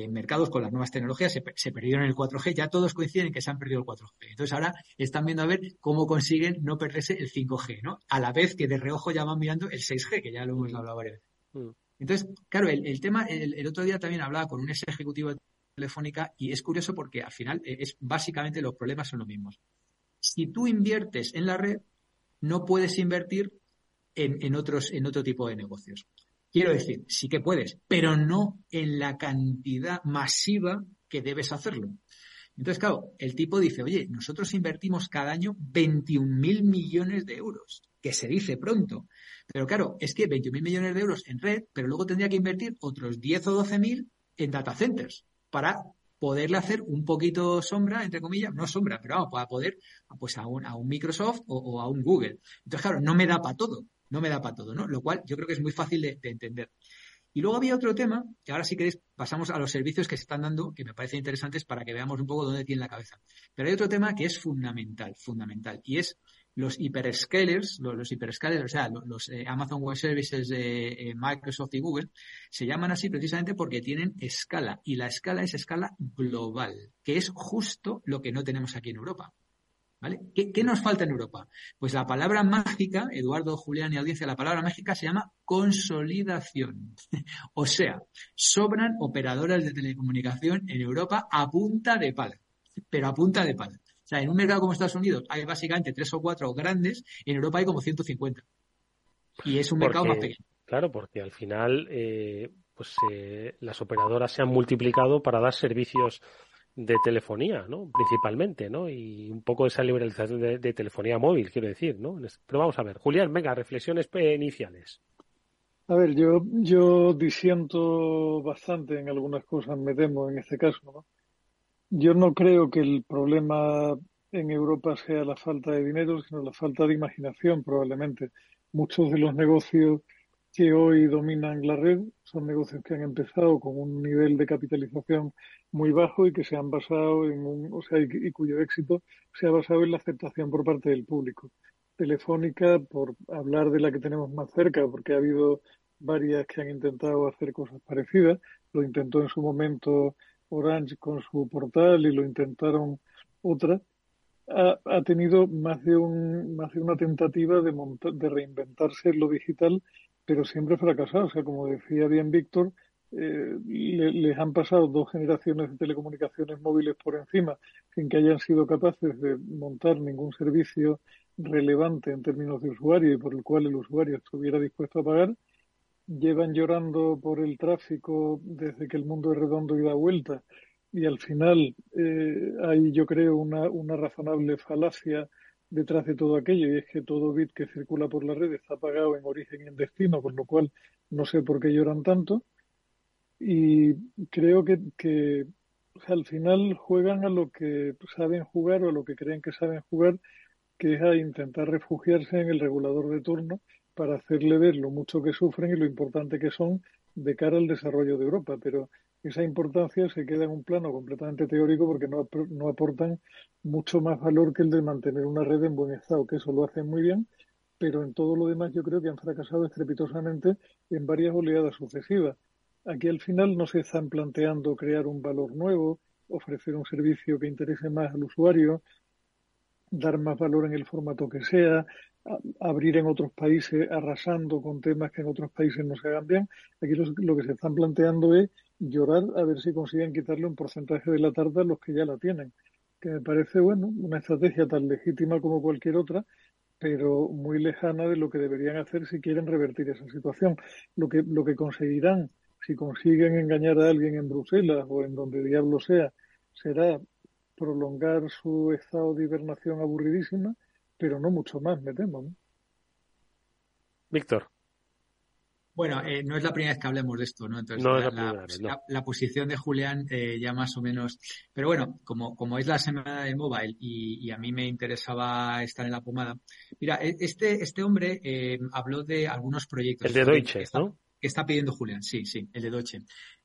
S9: mercados con las nuevas tecnologías, se, se, perdieron el 4G, ya todos coinciden en que se han perdido el 4G. Entonces ahora están viendo a ver cómo consiguen no perderse el 5G, ¿no? A la vez que de reojo ya van mirando el 6G, que ya lo hemos hablado varias veces. Mm. Entonces, claro, el, tema, el, otro día también hablaba con un ex ejecutivo de Telefónica y es curioso porque al final eh, es básicamente los problemas son los mismos. Si tú inviertes en la red, no puedes invertir en, en otros, en otro tipo de negocios. Quiero decir, sí que puedes, pero no en la cantidad masiva que debes hacerlo. Entonces, claro, el tipo dice, oye, nosotros invertimos cada año 21.000 millones de euros, que se dice pronto. Pero claro, es que 21.000 millones de euros en red, pero luego tendría que invertir otros 10 o 12.000 en data centers para poderle hacer un poquito sombra, entre comillas, no sombra, pero vamos, para poder pues a un, a un Microsoft o, a un Google. Entonces, claro, no me da para todo no me da para todo, ¿no? Lo cual yo creo que es muy fácil de, entender. Y luego había otro tema, que ahora si queréis pasamos a los servicios que se están dando, que me parecen interesantes para que veamos un poco dónde tiene la cabeza. Pero hay otro tema que es fundamental, fundamental, y es los hyperscalers, los, los hyperscalers, o sea, los, eh, Amazon Web Services de eh, Microsoft y Google, se llaman así precisamente porque tienen escala, y la escala es escala global, que es justo lo que no tenemos aquí en Europa. ¿Vale? ¿Qué, nos falta en Europa? Pues la palabra mágica, Eduardo, Julián y audiencia, la palabra mágica se llama consolidación. o sea, sobran operadoras de telecomunicación en Europa a punta de pala, pero a punta de pala. O sea, en un mercado como Estados Unidos hay básicamente tres o cuatro grandes, en Europa hay como 150. Y es un mercado más pequeño.
S7: Claro, porque al final eh, pues eh, las operadoras se han multiplicado para dar servicios de telefonía, ¿no? Principalmente, ¿no? Y un poco esa liberalización de, telefonía móvil, quiero decir, ¿no? Pero vamos a ver. Julián, venga, reflexiones iniciales.
S10: A ver, yo, yo disiento bastante en algunas cosas, me temo en este caso, ¿no? Yo no creo que el problema en Europa sea la falta de dinero, sino la falta de imaginación, probablemente. Muchos de los negocios que hoy dominan la red son negocios que han empezado con un nivel de capitalización muy bajo y que se han basado en un, o sea, y, cuyo éxito se ha basado en la aceptación por parte del público. Telefónica, por hablar de la que tenemos más cerca, porque ha habido varias que han intentado hacer cosas parecidas, lo intentó en su momento Orange con su portal y lo intentaron otras, ha, ha, tenido más de, un, más de una tentativa de, de reinventarse en lo digital pero siempre fracasado. O sea, como decía bien Víctor, eh, les han pasado dos generaciones de telecomunicaciones móviles por encima sin que hayan sido capaces de montar ningún servicio relevante en términos de usuario y por el cual el usuario estuviera dispuesto a pagar. Llevan llorando por el tráfico desde que el mundo es redondo y da vuelta y al final eh, hay yo creo una, una razonable falacia detrás de todo aquello y es que todo bit que circula por la red está pagado en origen y en destino, con lo cual no sé por qué lloran tanto. Y creo que, que al final juegan a lo que saben jugar o a lo que creen que saben jugar, que es a intentar refugiarse en el regulador de turno para hacerle ver lo mucho que sufren y lo importante que son de cara al desarrollo de Europa. Pero esa importancia se queda en un plano completamente teórico porque no, no aportan mucho más valor que el de mantener una red en buen estado, que eso lo hacen muy bien, pero en todo lo demás yo creo que han fracasado estrepitosamente en varias oleadas sucesivas. Aquí al final no se están planteando crear un valor nuevo, ofrecer un servicio que interese más al usuario, dar más valor en el formato que sea, abrir en otros países arrasando con temas que en otros países no se hagan bien. Aquí lo que se están planteando es llorar a ver si consiguen quitarle un porcentaje de la tarta a los que ya la tienen. Que me parece, bueno, una estrategia tan legítima como cualquier otra, pero muy lejana de lo que deberían hacer si quieren revertir esa situación. Lo que, lo que conseguirán, si consiguen engañar a alguien en Bruselas o en donde diablo sea, será prolongar su estado de hibernación aburridísima, pero no mucho más, me temo.
S7: Víctor.
S9: Bueno, eh, no es la primera vez que hablemos de esto, ¿no? Entonces, la, posición de Julián eh, ya más o menos. Pero bueno, como, como es la semana del mobile y, a mí me interesaba estar en la pomada. Mira, e, este, este hombre eh, habló de algunos proyectos.
S7: El de Deutsche,
S9: ¿no? Que está pidiendo Julián, sí, sí, el de Deutsche.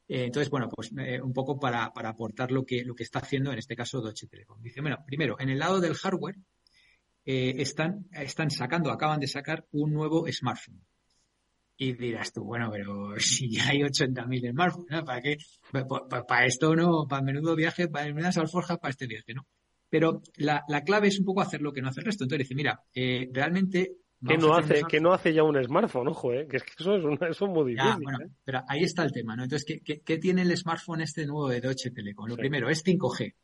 S9: entonces, bueno, pues un poco para, para aportar lo que, lo que está haciendo en este caso Deutsche Telekom. Dice, bueno, primero, en el lado del hardware, están, están sacando, acaban de sacar un nuevo smartphone. Y dirás tú, bueno, pero si ya hay 80.000 smartphones, ¿no? ¿para qué? Para, esto no, para menudo viaje, para menudas alforjas, para este viaje, ¿no? Pero la, la, clave es un poco hacer lo que no hace el resto. Entonces dice, mira, eh, realmente...
S7: Que no, hace, que no hace ya un smartphone, ojo, ¿eh? que, es que eso es, eso es muy difícil.
S9: bueno,
S7: ¿eh?
S9: pero ahí está el tema, ¿no? Entonces, ¿qué, qué, qué tiene el smartphone este nuevo de Deutsche Telekom? Lo primero es 5G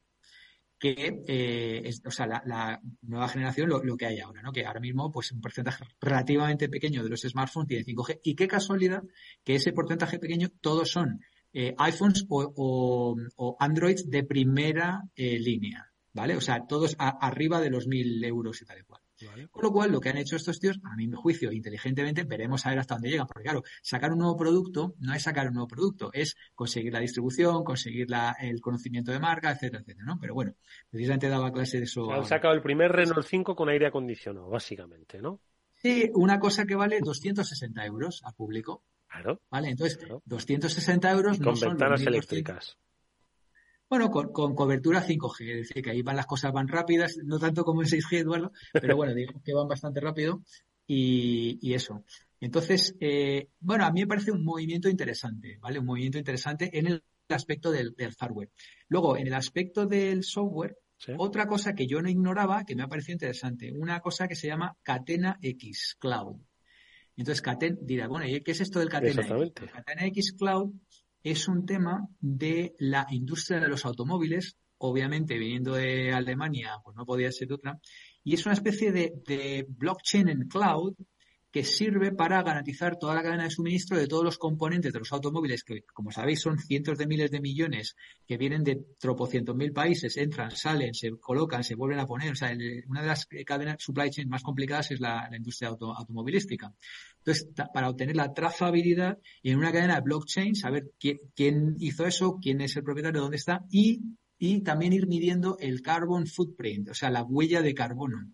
S9: que eh, es, o sea, la, nueva generación lo, que hay ahora, ¿no? Que ahora mismo, pues un porcentaje relativamente pequeño de los smartphones tiene 5G. Y qué casualidad que ese porcentaje pequeño todos son eh, iPhones o, o, Androids de primera eh, línea, ¿vale? O sea, todos arriba de los mil euros y tal y cual. Con lo cual, lo que han hecho estos tíos, a mi juicio, inteligentemente, veremos a ver hasta dónde llegan. Porque claro, sacar un nuevo producto no es sacar un nuevo producto, es conseguir la distribución, conseguir el conocimiento de marca, etcétera, etcétera, ¿no? Pero bueno, precisamente daba clase de eso.
S7: han sacado el primer Renault 5 con aire acondicionado, básicamente, ¿no?
S9: Sí, una cosa que vale 260 euros al público.
S7: Claro.
S9: Vale, entonces, 260 euros
S7: con ventanas eléctricas.
S9: Bueno, con, cobertura 5G, es decir, que ahí van las cosas van rápidas, no tanto como en 6G, Eduardo, pero bueno, digamos que van bastante rápido y, eso. Entonces, eh, bueno, a mí me parece un movimiento interesante, ¿vale? Un movimiento interesante en el aspecto del, hardware. Luego, en el aspecto del software, Otra cosa que yo no ignoraba, que me ha parecido interesante, una cosa que se llama Catena X Cloud. Entonces, Catena, dirá, bueno, ¿y qué es esto del Catena X? Catena X Cloud es un tema de la industria de los automóviles, obviamente viniendo de Alemania, pues no podía ser otra, y es una especie de, de blockchain en cloud que sirve para garantizar toda la cadena de suministro de todos los componentes de los automóviles, que como sabéis son cientos de miles de millones que vienen de tropocientos mil países, entran, salen, se colocan, se vuelven a poner. O sea, una de las cadenas supply chain más complicadas es la, industria automovilística. Entonces, para obtener la trazabilidad en una cadena de blockchain, saber quién, quién hizo eso, quién es el propietario, dónde está y, y también ir midiendo el carbon footprint, o sea, la huella de carbono.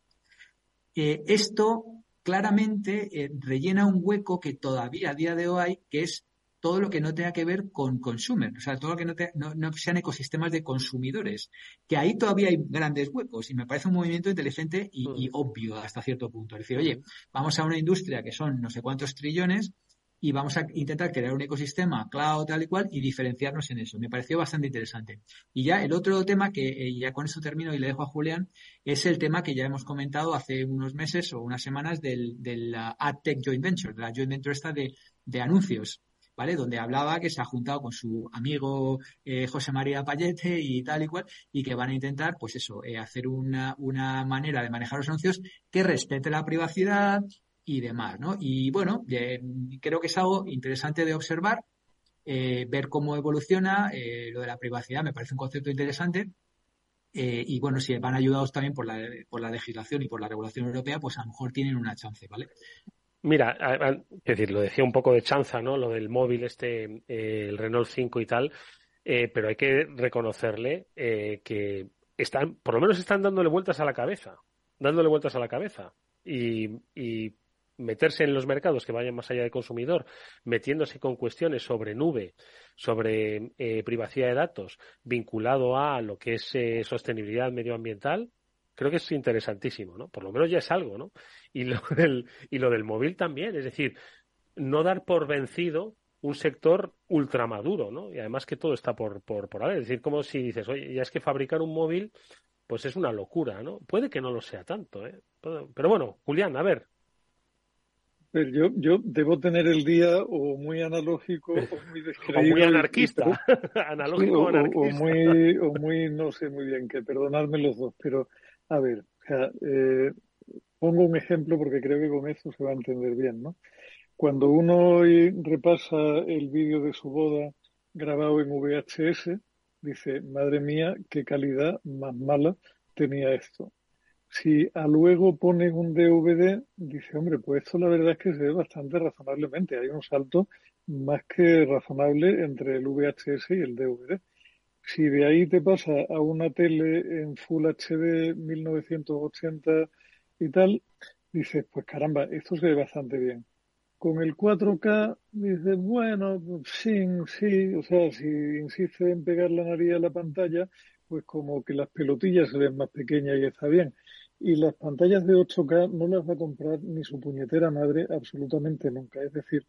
S9: Eh, esto claramente eh, rellena un hueco que todavía a día de hoy hay, que es todo lo que no tenga que ver con consumer, o sea, todo lo que no, sean ecosistemas de consumidores, que ahí todavía hay grandes huecos y me parece un movimiento inteligente y, y obvio hasta cierto punto. Es decir, oye, vamos a una industria que son no sé cuántos trillones, y vamos a intentar crear un ecosistema cloud tal y cual y diferenciarnos en eso. Me pareció bastante interesante. Y ya el otro tema que eh, ya con eso termino y le dejo a Julián es el tema que ya hemos comentado hace unos meses o unas semanas del, del uh, AdTech Joint Venture, de la joint venture esta de, de anuncios. ¿vale? Donde hablaba que se ha juntado con su amigo eh, José María Payete y tal y cual, y que van a intentar, pues eso, eh, hacer una, una manera de manejar los anuncios que respete la privacidad, y demás, ¿no? Y bueno, creo que es algo interesante de observar, eh, ver cómo evoluciona eh, lo de la privacidad, me parece un concepto interesante. Eh, y bueno, si van ayudados también por la, por la legislación y por la regulación europea, pues a lo mejor tienen una chance, ¿vale?
S7: Mira, es decir, lo decía un poco de chanza, ¿no? Lo del móvil, este, el Renault 5 y tal, pero hay que reconocerle que están, por lo menos están dándole vueltas a la cabeza, dándole vueltas a la cabeza. Y, y meterse en los mercados que vayan más allá del consumidor, metiéndose con cuestiones sobre nube, sobre eh, privacidad de datos, vinculado a lo que es eh, sostenibilidad medioambiental, creo que es interesantísimo, ¿no? Por lo menos ya es algo, ¿no? Y lo del, y lo del móvil también, es decir, no dar por vencido un sector ultramaduro, ¿no? Y además que todo está por, por, por haber. Es decir, como si dices, oye, ya es que fabricar un móvil, pues es una locura, ¿no? Puede que no lo sea tanto, ¿eh? Pero bueno, Julián, a ver,
S10: yo, yo debo tener el día o muy analógico o muy descreído.
S7: o muy anarquista. analógico o, anarquista.
S10: O, muy, o muy, no sé muy bien qué, perdonadme los dos, pero a ver, eh, pongo un ejemplo porque creo que con eso se va a entender bien, ¿no? Cuando uno repasa el vídeo de su boda grabado en VHS, dice, madre mía, qué calidad más mala tenía esto si a luego pones un DVD, dice, hombre, pues esto la verdad es que se ve bastante razonablemente. Hay un salto más que razonable entre el VHS y el DVD. Si de ahí te pasa a una tele en Full HD 1980 y tal, dices, pues caramba, esto se ve bastante bien. Con el 4K dices, bueno, sí, sí, o sea, si insiste en pegar la nariz a la pantalla, pues como que las pelotillas se ven más pequeñas y está bien. Y las pantallas de 8K no las va a comprar ni su puñetera madre absolutamente nunca. Es decir,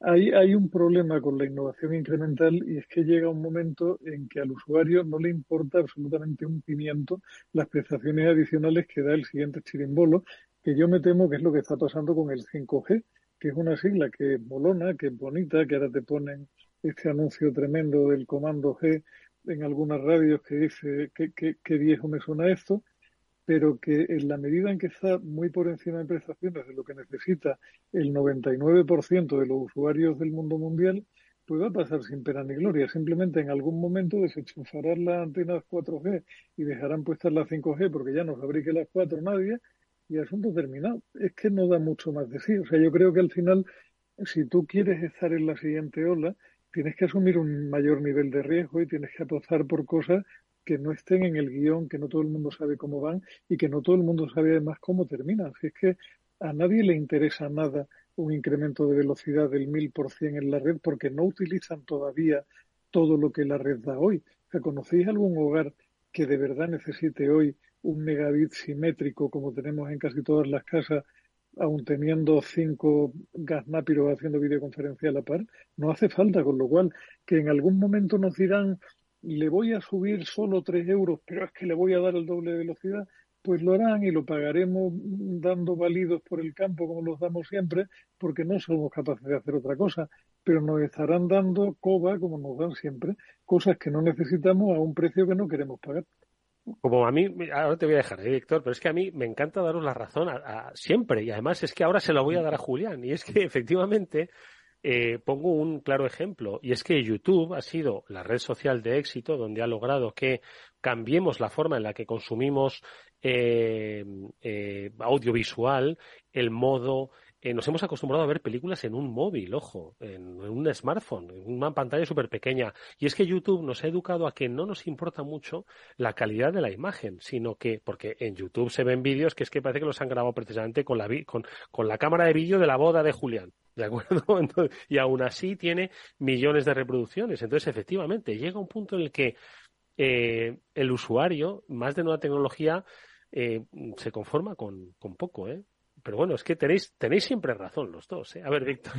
S10: hay, hay un problema con la innovación incremental y es que llega un momento en que al usuario no le importa absolutamente un pimiento las prestaciones adicionales que da el siguiente chirimbolo, que yo me temo que es lo que está pasando con el 5G, que es una sigla que es molona, que es bonita, que ahora te ponen este anuncio tremendo del comando G en algunas radios que dice que, viejo me suena esto, pero que en la medida en que está muy por encima de prestaciones de lo que necesita el 99% de los usuarios del mundo mundial, pues va a pasar sin pena ni gloria. Simplemente en algún momento desenchufarán las antenas 4G y dejarán puestas las 5G porque ya no fabrique las 4 nadie y asunto terminado. Es que no da mucho más de sí. O sea, yo creo que al final, si tú quieres estar en la siguiente ola, tienes que asumir un mayor nivel de riesgo y tienes que apostar por cosas que no estén en el guion, que no todo el mundo sabe cómo van y que no todo el mundo sabe además cómo terminan. Si es que a nadie le interesa nada un incremento de velocidad del mil por cien en la red porque no utilizan todavía todo lo que la red da hoy. O ¿conocéis algún hogar que de verdad necesite hoy un megabit simétrico como tenemos en casi todas las casas aun teniendo cinco gasnápiros haciendo videoconferencia a la par, no hace falta, con lo cual que en algún momento nos dirán le voy a subir solo tres euros, pero es que le voy a dar el doble de velocidad, pues lo harán y lo pagaremos dando válidos por el campo como los damos siempre, porque no somos capaces de hacer otra cosa, pero nos estarán dando coba como nos dan siempre, cosas que no necesitamos a un precio que no queremos pagar.
S7: Como a mí, ahora te voy a dejar, ¿eh, Víctor, pero es que a mí me encanta daros la razón a, siempre. Y además es que ahora se la voy a dar a Julián. Y es que efectivamente eh, pongo un claro ejemplo, y es que YouTube ha sido la red social de éxito donde ha logrado que cambiemos la forma en la que consumimos eh, eh, audiovisual, el modo, eh, nos hemos acostumbrado a ver películas en un móvil, ojo, en, un smartphone, en una pantalla súper pequeña. Y es que YouTube nos ha educado a que no nos importa mucho la calidad de la imagen, sino que, porque en YouTube se ven vídeos que es que parece que los han grabado precisamente con la, con, con la cámara de vídeo de la boda de Julián. ¿De acuerdo? y aún así tiene millones de reproducciones. Entonces, efectivamente, llega un punto en el que eh, el usuario, más de nueva tecnología, eh, se conforma con, con poco, ¿eh? Pero bueno, es que tenéis, tenéis siempre razón los dos. ¿eh? A ver, Víctor.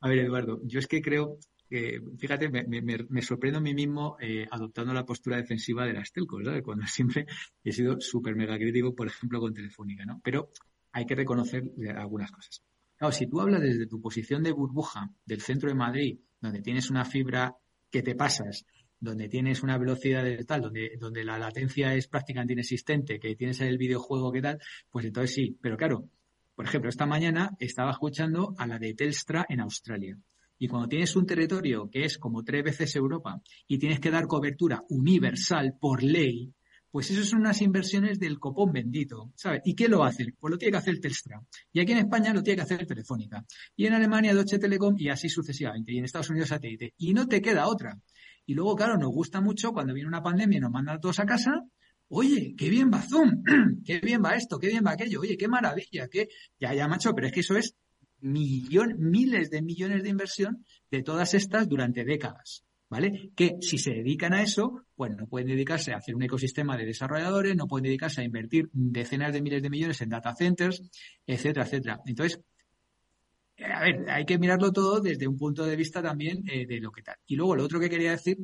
S9: A ver, Eduardo, yo es que creo que, fíjate, me, me, sorprendo a mí mismo eh, adoptando la postura defensiva de las telcos, ¿sabes? Cuando siempre he sido súper mega crítico, por ejemplo, con Telefónica, ¿no? Pero hay que reconocer algunas cosas. Claro, si tú hablas desde tu posición de burbuja del centro de Madrid, donde tienes una fibra que te pasas, donde tienes una velocidad de tal, donde, donde la latencia es prácticamente inexistente, que tienes el videojuego que tal, pues entonces sí. Pero claro, por ejemplo, esta mañana estaba escuchando a la de Telstra en Australia. Y cuando tienes un territorio que es como tres veces Europa y tienes que dar cobertura universal por ley, pues eso son unas inversiones del copón bendito, ¿sabes? ¿Y qué lo hace? Pues lo tiene que hacer Telstra. Y aquí en España lo tiene que hacer Telefónica. Y en Alemania Deutsche Telekom y así sucesivamente. Y en Estados Unidos Satélite. Y no te queda otra. Y luego, claro, nos gusta mucho cuando viene una pandemia y nos mandan a todos a casa. Oye, qué bien va Zoom, qué bien va esto, qué bien va aquello, oye, qué maravilla, qué... Ya, ya, macho, pero es que eso es millón, miles de millones de inversión de todas estas durante décadas. ¿Vale? Que si se dedican a eso, bueno, no pueden dedicarse a hacer un ecosistema de desarrolladores, no pueden dedicarse a invertir decenas de miles de millones en data centers, etcétera, etcétera. Entonces, a ver, hay que mirarlo todo desde un punto de vista también eh, de lo que tal. Y luego lo otro que quería decir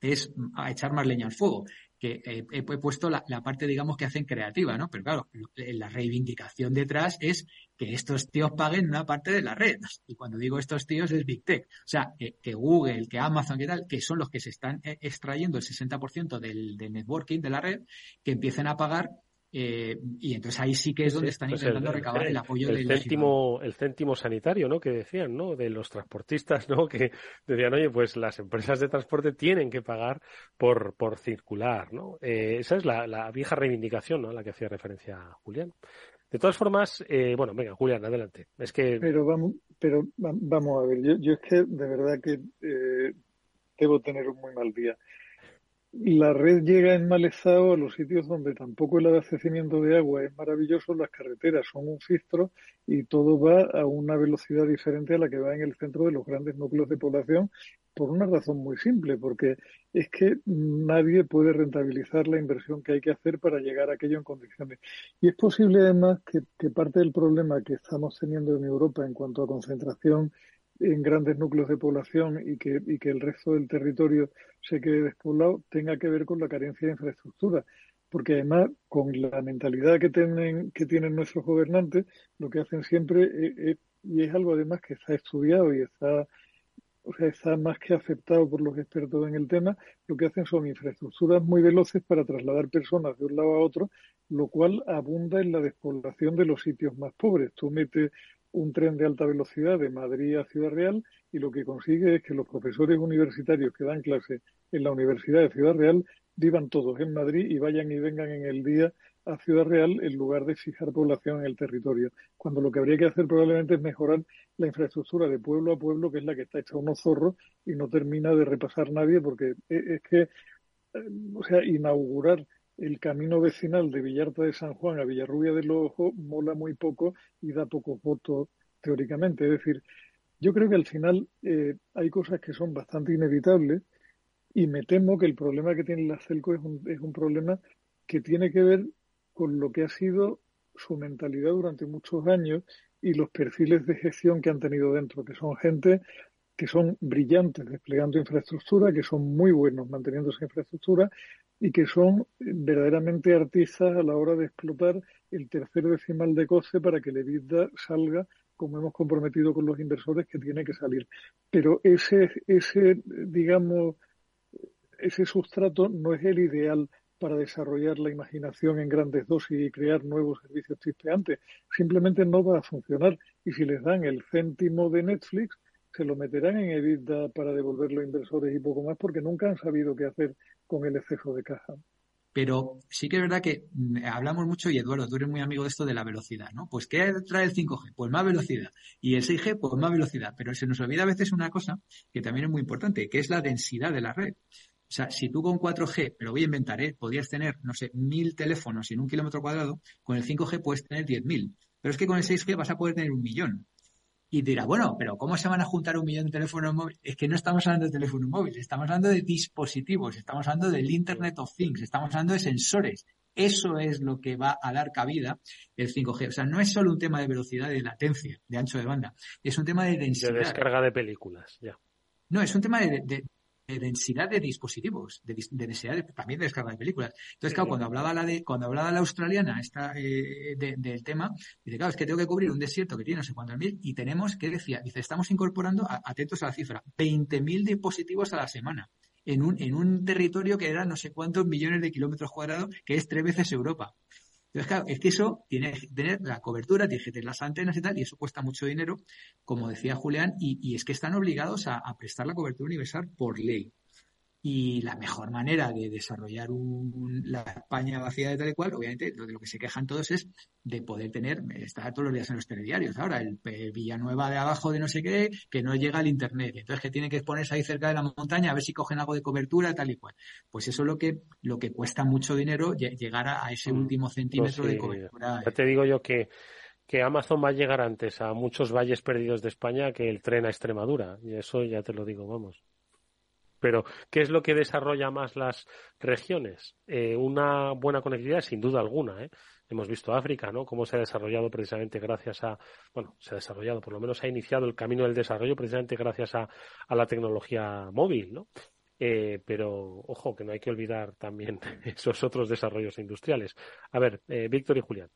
S9: es a echar más leña al fuego, que eh, he puesto la, parte, digamos, que hacen creativa, ¿no? Pero claro, la reivindicación detrás es que estos tíos paguen una parte de la red. Y cuando digo estos tíos es Big Tech. O sea, que, Google, que Amazon, que tal, que son los que se están eh, extrayendo el 60% del, del networking de la red, que empiecen a pagar eh, y entonces ahí sí que es donde están pues intentando recabar el, apoyo
S7: del céntimo, el céntimo sanitario, ¿no? Que decían, ¿no? De los transportistas, ¿no? Que decían, oye, pues las empresas de transporte tienen que pagar por, por circular, ¿no? Eh, esa es la, la, vieja reivindicación, ¿no? A la que hacía referencia Julián. De todas formas, eh, bueno, venga, Julián, adelante. Es que...
S10: Pero vamos, pero vamos a ver, yo, yo es que de verdad que debo tener un muy mal día la red llega en mal estado a los sitios donde tampoco el abastecimiento de agua es maravilloso, las carreteras son un filtro y todo va a una velocidad diferente a la que va en el centro de los grandes núcleos de población por una razón muy simple, porque es que nadie puede rentabilizar la inversión que hay que hacer para llegar a aquello en condiciones. Y es posible además que, que parte del problema que estamos teniendo en Europa en cuanto a concentración en grandes núcleos de población y que, y que el resto del territorio se quede despoblado tenga que ver con la carencia de infraestructura. Porque además, con la mentalidad que tienen, que tienen nuestros gobernantes, lo que hacen siempre, y es algo además que está estudiado y está, o sea, está más que aceptado por los expertos en el tema, lo que hacen son infraestructuras muy veloces para trasladar personas de un lado a otro, lo cual abunda en la despoblación de los sitios más pobres. Tú metes un tren de alta velocidad de Madrid a Ciudad Real y lo que consigue es que los profesores universitarios que dan clase en la Universidad de Ciudad Real vivan todos en Madrid y vayan y vengan en el día a Ciudad Real en lugar de fijar población en el territorio. Cuando lo que habría que hacer probablemente es mejorar la infraestructura de pueblo a pueblo, que es la que está hecha unos zorros y no termina de repasar nadie, porque es que, eh, o sea, inaugurar el camino vecinal de Villarta de San Juan a Villarrubia del Ojo mola muy poco y da pocos votos teóricamente. Es decir, yo creo que al final eh, hay cosas que son bastante inevitables y me temo que el problema que tiene la CELCO es un, es un problema que tiene que ver con lo que ha sido su mentalidad durante muchos años y los perfiles de gestión que han tenido dentro, que son gente que son brillantes desplegando infraestructura, que son muy buenos manteniendo esa infraestructura y que son verdaderamente artistas a la hora de explotar el tercer decimal de coste para que la EBITDA salga como hemos comprometido con los inversores que tiene que salir. Pero ese, ese digamos, ese sustrato no es el ideal para desarrollar la imaginación en grandes dosis y crear nuevos servicios chispeantes. Simplemente no va a funcionar. Y si les dan el céntimo de Netflix, se lo meterán en EBITDA para devolverlo a inversores y poco más porque nunca han sabido qué hacer con el exceso de caja.
S9: Pero sí que es verdad que mm, hablamos mucho, y Eduardo, tú eres muy amigo de esto de la velocidad, ¿no? Pues ¿qué trae el 5G? Pues más velocidad. Y el 6G, pues más velocidad. Pero se nos olvida a veces una cosa que también es muy importante, que es la densidad de la red. O sea, si tú con 4G, pero voy a inventar, ¿eh? podrías tener, no sé, mil teléfonos en un kilómetro cuadrado, con el 5G puedes tener 10.000. Pero es que con el 6G vas a poder tener un millón. Y dirá, bueno, pero ¿cómo se van a juntar un millón de teléfonos móviles? Es que no estamos hablando de teléfonos móviles, estamos hablando de dispositivos, estamos hablando del Internet of Things, estamos hablando de sensores. Eso es lo que va a dar cabida el 5G. O sea, no es solo un tema de velocidad, de latencia, de ancho de banda, es un tema de densidad.
S7: De descarga de películas, ya.
S9: No, es un tema de, de densidad de dispositivos, de, densidad también de descarga de películas. Entonces, claro, cuando hablaba la de, cuando hablaba la australiana esta, eh, del tema, dice, claro, es que tengo que cubrir un desierto que tiene no sé cuántos mil y tenemos, ¿qué decía? Dice, estamos incorporando, atentos a la cifra, 20.000 dispositivos a la semana. En un, en un territorio que era no sé cuántos millones de kilómetros cuadrados, que es tres veces Europa. Entonces, claro, es que eso tiene que tener la cobertura, tiene que tener las antenas y tal, y eso cuesta mucho dinero, como decía Julián, y, es que están obligados a, prestar la cobertura universal por ley. Y la mejor manera de desarrollar la España vacía de tal y cual, obviamente, lo de lo que se quejan todos es de poder tener, está todos los días en los telediarios ahora, el, Villanueva de abajo de no sé qué, que no llega al Internet. Entonces, que tiene que exponerse ahí cerca de la montaña a ver si cogen algo de cobertura, tal y cual. Pues eso es lo que, lo que cuesta mucho dinero llegar a, ese mm. último centímetro pues de cobertura.
S7: Ya te digo yo que que Amazon va a llegar antes a muchos valles perdidos de España que el tren a Extremadura. Y eso ya te lo digo, vamos. Pero, ¿qué es lo que desarrolla más las regiones? Eh, una buena conectividad, sin duda alguna. ¿eh? Hemos visto África, ¿no? Cómo se ha desarrollado precisamente gracias a, bueno, se ha desarrollado, por lo menos ha iniciado el camino del desarrollo precisamente gracias a, la tecnología móvil, ¿no? Eh, pero ojo, que no hay que olvidar también esos otros desarrollos industriales. A ver, Víctor y Julián.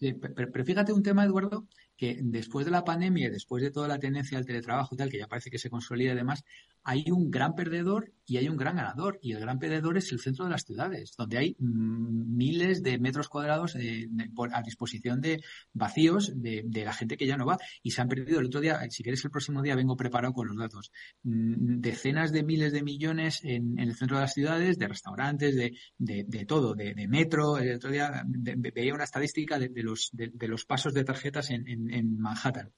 S9: pero, fíjate un tema, Eduardo, que después de la pandemia y después de toda la tendencia al teletrabajo y tal, que ya parece que se consolida y demás, hay un gran perdedor y hay un gran ganador. Y el gran perdedor es el centro de las ciudades, donde hay mm, miles de metros cuadrados a disposición de vacíos de, la gente que ya no va. Y se han perdido el otro día, si quieres el próximo día vengo preparado con los datos, mm, decenas de miles de millones en, el centro de las ciudades, de restaurantes, de, de todo, de, metro. El otro día veía una estadística de, los, de, los pasos de tarjetas en Manhattan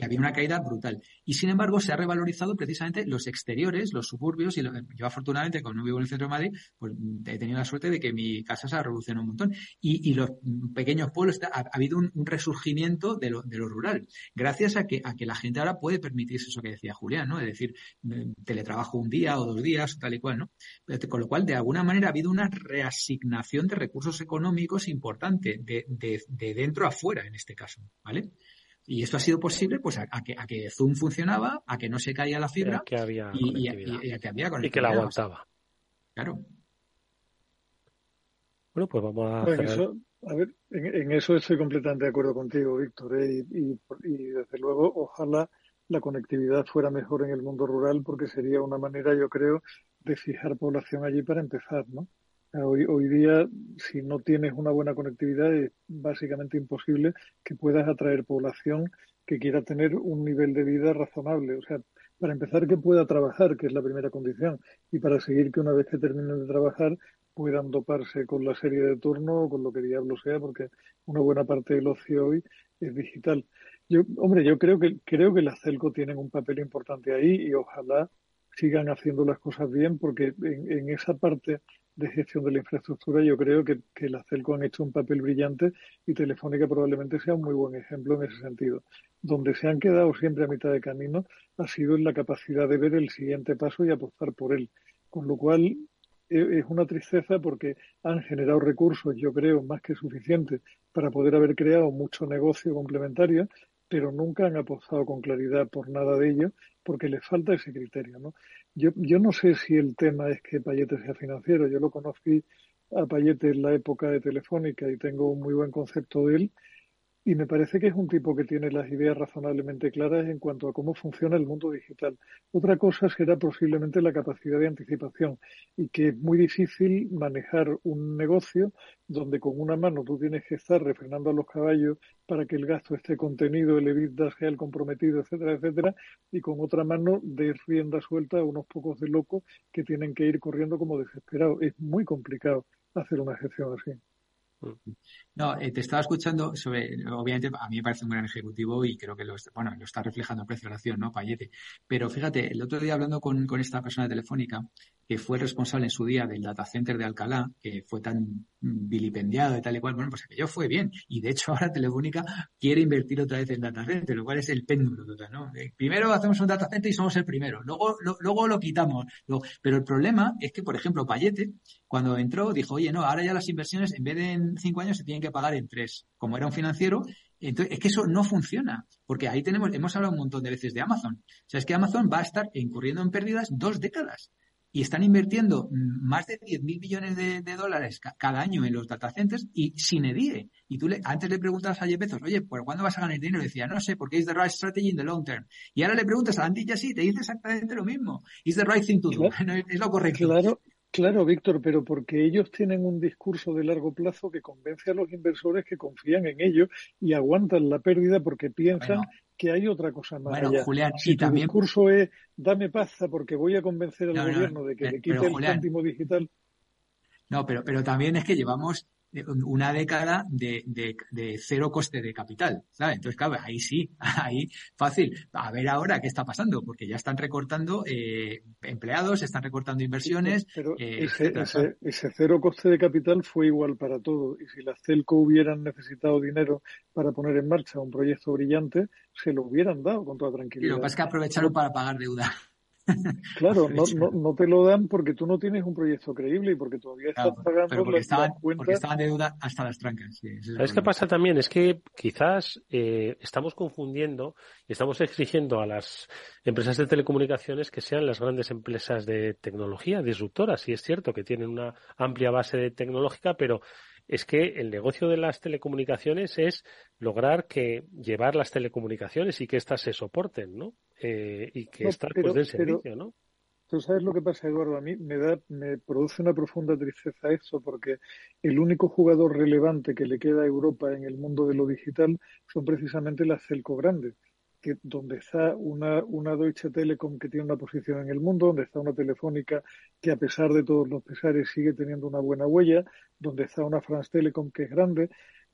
S9: y había una caída brutal. Y sin embargo, se ha revalorizado precisamente los exteriores, los suburbios, y yo afortunadamente, como no vivo en el centro de Madrid, pues he tenido la suerte de que mi casa se ha revolucionado un montón. Y, los pequeños pueblos, ha, habido un, resurgimiento de lo, de lo, rural, gracias a que, a que la gente ahora puede permitirse eso que decía Julián, ¿no? Es decir, teletrabajo un día o dos días, tal y cual, ¿no? Con lo cual, de alguna manera, ha habido una reasignación de recursos económicos importante de dentro a fuera, en este caso, ¿vale? Y esto ha sido posible pues a, que, a que Zoom funcionaba, a que no se caía la fibra
S7: que había
S9: y, a, que había
S7: Y que la aguantaba.
S9: Claro.
S7: Bueno, pues vamos a hacer...
S10: eso, a ver, en, eso estoy completamente de acuerdo contigo, Víctor. ¿eh? Y, y, desde luego, ojalá la conectividad fuera mejor en el mundo rural porque sería una manera, yo creo, de fijar población allí para empezar, ¿no? Hoy, hoy día, si no tienes una buena conectividad, es básicamente imposible que puedas atraer población que quiera tener un nivel de vida razonable. O sea, para empezar, que pueda trabajar, que es la primera condición, y para seguir que una vez que terminen de trabajar puedan doparse con la serie de turno o con lo que diablo sea, porque una buena parte del ocio hoy es digital. Yo, hombre, yo creo que creo que las Celco tienen un papel importante ahí y ojalá sigan haciendo las cosas bien, porque en, en esa parte de gestión de la infraestructura, yo creo que, que la CELCO han hecho un papel brillante y Telefónica probablemente sea un muy buen ejemplo en ese sentido. Donde se han quedado siempre a mitad de camino ha sido en la capacidad de ver el siguiente paso y apostar por él. Con lo cual e, es una tristeza porque han generado recursos, yo creo, más que suficientes para poder haber creado mucho negocio complementario, pero nunca han apostado con claridad por nada de ello porque les falta ese criterio. ¿no? Yo, yo no sé si el tema es que Payete sea financiero. Yo lo conocí a Payete en la época de Telefónica y tengo un muy buen concepto de él y me parece que es un tipo que tiene las ideas razonablemente claras en cuanto a cómo funciona el mundo digital. Otra cosa será posiblemente la capacidad de anticipación y que es muy difícil manejar un negocio donde con una mano tú tienes que estar refrenando a los caballos para que el gasto esté contenido, el EBITDA sea el comprometido, etcétera, etcétera, y con otra mano de rienda suelta a unos pocos de locos que tienen que ir corriendo como desesperados. Es muy complicado hacer una gestión así.
S9: No, eh, te estaba escuchando sobre, obviamente a mí me parece un gran ejecutivo y creo que lo, bueno, lo está reflejando en precio de acción, ¿no? Payete. Pero fíjate, el otro día hablando con, esta persona Telefónica, que fue el responsable en su día del data center de Alcalá, que fue tan vilipendiado y tal y cual, bueno, pues aquello fue bien. Y de hecho ahora Telefónica quiere invertir otra vez en data center, lo cual es el péndulo total, ¿no? Eh, primero hacemos un data center y somos el primero, luego lo, luego lo quitamos. pero el problema es que, por ejemplo, Payete, cuando entró, dijo, oye, no, ahora ya las inversiones en vez de en cinco años se tienen que pagar en tres. Como era un financiero, entonces, es que eso no funciona, porque ahí tenemos, hemos hablado un montón de veces de Amazon. O sea, es que Amazon va a estar incurriendo en pérdidas dos décadas y están invirtiendo más de 10.000 millones de, dólares cada año en los data centers y sin EDIE. Y tú le, antes le preguntas a Jeff Bezos, oye, ¿por cuándo vas a ganar dinero? Y decía, no sé, porque es the right strategy in the long term. Y ahora le preguntas a Andy sí, te dice exactamente lo mismo. Is the right thing to do. es lo correcto.
S10: Claro, Claro, Víctor, pero porque ellos tienen un discurso de largo plazo que convence a los inversores que confían en ellos y aguantan la pérdida porque piensan que hay otra cosa más
S9: bueno, Julián,
S10: si
S9: tu
S10: discurso es dame paz porque voy a convencer al gobierno de que eh, le quite el céntimo digital.
S9: No, pero, pero también es que llevamos una década de, de, cero coste de capital, ¿sabes? Entonces, claro, ahí sí, ahí fácil. A ver ahora qué está pasando, porque ya están recortando eh, empleados, están recortando inversiones.
S10: Pero eh, ese, ese, cero coste de capital fue igual para todo. Y si las Celco hubieran necesitado dinero para poner en marcha un proyecto brillante, se lo hubieran dado con toda tranquilidad. Y
S9: lo que pasa es que aprovecharon para pagar deuda.
S10: Claro, no, no, te lo dan porque tú no tienes un proyecto creíble y porque todavía estás pagando
S9: porque, estaban, porque estaban de deuda hasta las trancas.
S7: ¿Sabes qué pasa también? Es que quizás eh, estamos confundiendo y estamos exigiendo a las empresas de telecomunicaciones que sean las grandes empresas de tecnología disruptoras. Y es cierto que tienen una amplia base tecnológica, pero es que el negocio de las telecomunicaciones es lograr que llevar las telecomunicaciones y que éstas se soporten, ¿no? Eh, y que éstas pues den servicio, ¿no?
S10: Tú sabes lo que pasa, Eduardo. A mí me da, me produce una profunda tristeza eso, porque el único jugador relevante que le queda a Europa en el mundo de lo digital son precisamente las celco grandes que donde está una, una Deutsche Telekom que tiene una posición en el mundo, donde está una Telefónica que a pesar de todos los pesares sigue teniendo una buena huella, donde está una France Telecom que es grande,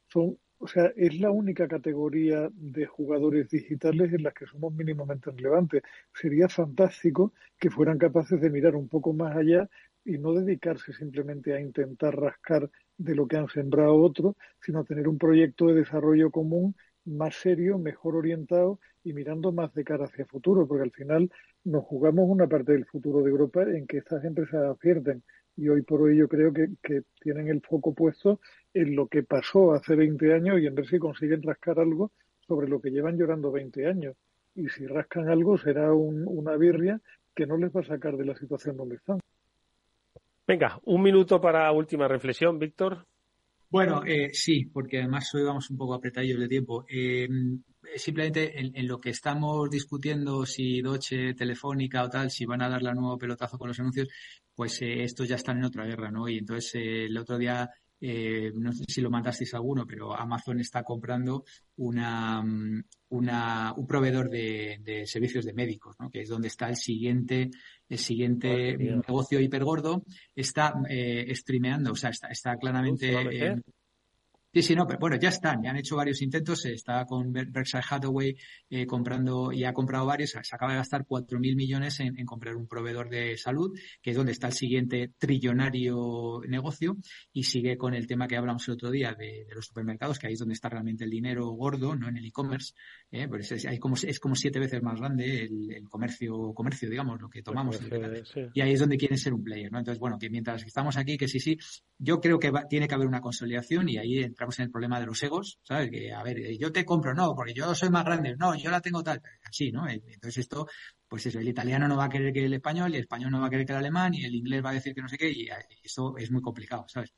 S10: son, o sea, es la única categoría de jugadores digitales en las que somos mínimamente relevantes. Sería fantástico que fueran capaces de mirar un poco más allá y no dedicarse simplemente a intentar rascar de lo que han sembrado otros, sino tener un proyecto de desarrollo común más serio, mejor orientado y mirando más de cara hacia el futuro, porque al final nos jugamos una parte del futuro de Europa en que estas empresas acierten. Y hoy por hoy yo creo que, tienen el foco puesto en lo que pasó hace 20 años y en ver si consiguen rascar algo sobre lo que llevan llorando 20 años. Y si rascan algo será una birria que no les va a sacar de la situación donde están.
S7: Venga, un minuto para última reflexión, Víctor.
S9: Bueno, eh, sí, porque además hoy vamos un poco apretadillos de tiempo. Eh, simplemente en, lo que estamos discutiendo, si Doche, Telefónica o tal, si van a dar la nuevo pelotazo con los anuncios, pues eh, estos ya están en otra guerra, ¿no? Y entonces el otro día eh, no sé si lo mandasteis alguno, pero Amazon está comprando una, una un proveedor de, servicios de médicos, ¿no? que es donde está el siguiente, el siguiente negocio hipergordo, está eh, streameando, o sea, está, está claramente Sí, sí, no, pero bueno, ya están, ya han hecho varios intentos, está con Berkshire Hathaway eh, comprando, y ha comprado varios, se acaba de gastar 4.000 millones en, comprar un proveedor de salud, que es donde está el siguiente trillonario negocio, y sigue con el tema que hablamos el otro día de, los supermercados, que ahí es donde está realmente el dinero gordo, ¿no? En el e-commerce, ¿eh? pues es, como, es como siete veces más grande el, comercio, comercio, digamos, lo que tomamos. Y ahí es donde quieren ser un player, ¿no? Entonces, bueno, que mientras estamos aquí, que sí, sí, yo creo que tiene que haber una consolidación y ahí entra entramos en el problema de los egos, ¿sabes? Que, a ver, yo te compro, no, porque yo soy más grande, no, yo la tengo tal, así, ¿no? Entonces esto, pues eso, el italiano no va a querer que el español, y el español no va a querer que el alemán, y el inglés va a decir que no sé qué, y eso es muy complicado, ¿sabes?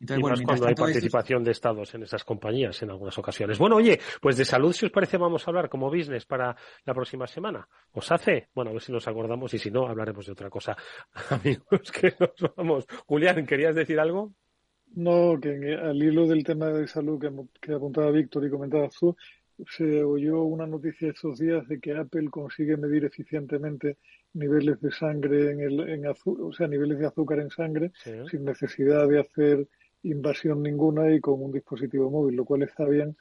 S7: y más cuando hay participación de estados en esas compañías en algunas ocasiones. Bueno, oye, pues de salud, si os parece, vamos a hablar como business para la próxima semana. ¿Os hace? Bueno, a ver si nos acordamos y si no, hablaremos de otra cosa. Amigos, que nos vamos. Julián, ¿querías decir algo?
S10: No, que al hilo del tema de salud que, que apuntaba Víctor y comentaba tú, se oyó una noticia estos días de que Apple consigue medir eficientemente niveles de sangre en el, en o sea, niveles de azúcar en sangre sin necesidad de hacer invasión ninguna y con un dispositivo móvil, lo cual está bien.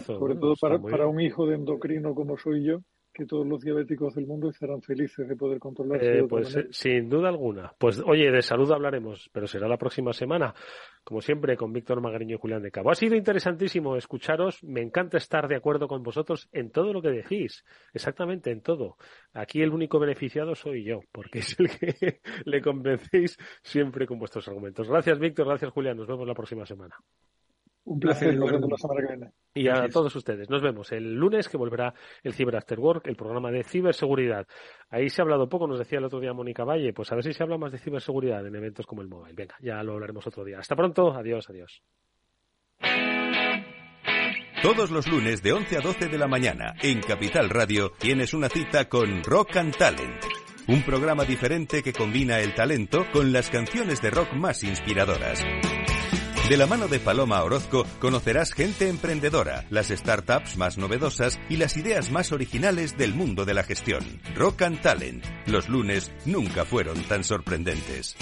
S10: sobre todo para, para un hijo de endocrino como soy yo, que todos los diabéticos del mundo estarán felices de poder controlarse.
S7: Eh, pues eh, sin duda alguna. Pues oye, de salud hablaremos, pero será la próxima semana, como siempre, con Víctor Magariño y Julián de Cabo. Ha sido interesantísimo escucharos. Me encanta estar de acuerdo con vosotros en todo lo que decís, exactamente en todo. Aquí el único beneficiado soy yo, porque es el que le convencéis siempre con vuestros argumentos. Gracias, Víctor. Gracias, Julián. Nos vemos la próxima semana.
S10: Un placer, nos vemos la semana que viene.
S7: Y a todos ustedes, nos vemos el lunes que volverá el Cyber After Work, el programa de ciberseguridad. Ahí se ha hablado poco, nos decía el otro día Mónica Valle, pues a ver si se habla más de ciberseguridad en eventos como el Mobile. Venga, ya lo hablaremos otro día. Hasta pronto, adiós, adiós.
S2: Todos los lunes de 11 a 12 de la mañana en Capital Radio tienes una cita con Rock and Talent. Un programa diferente que combina el talento con las canciones de rock más inspiradoras. De la mano de Paloma Orozco conocerás gente emprendedora, las startups más novedosas y las ideas más originales del mundo de la gestión. Rock and Talent. Los lunes nunca fueron tan sorprendentes.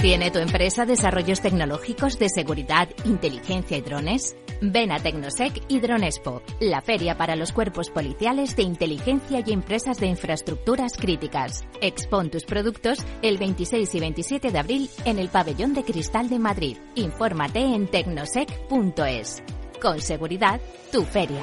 S8: ¿Tiene tu empresa desarrollos tecnológicos de seguridad, inteligencia y drones? Ven a Tecnosec y Dronespo, la feria para los cuerpos policiales de inteligencia y empresas de infraestructuras críticas. Expon tus productos el 26 y 27 de abril en el Pabellón de Cristal de Madrid. Infórmate en tecnosec.es. Con seguridad, tu feria.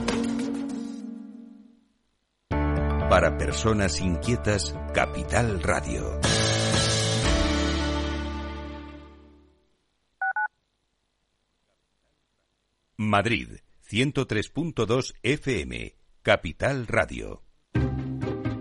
S2: Para personas inquietas, Capital Radio. Madrid, 103.2 FM, Capital Radio.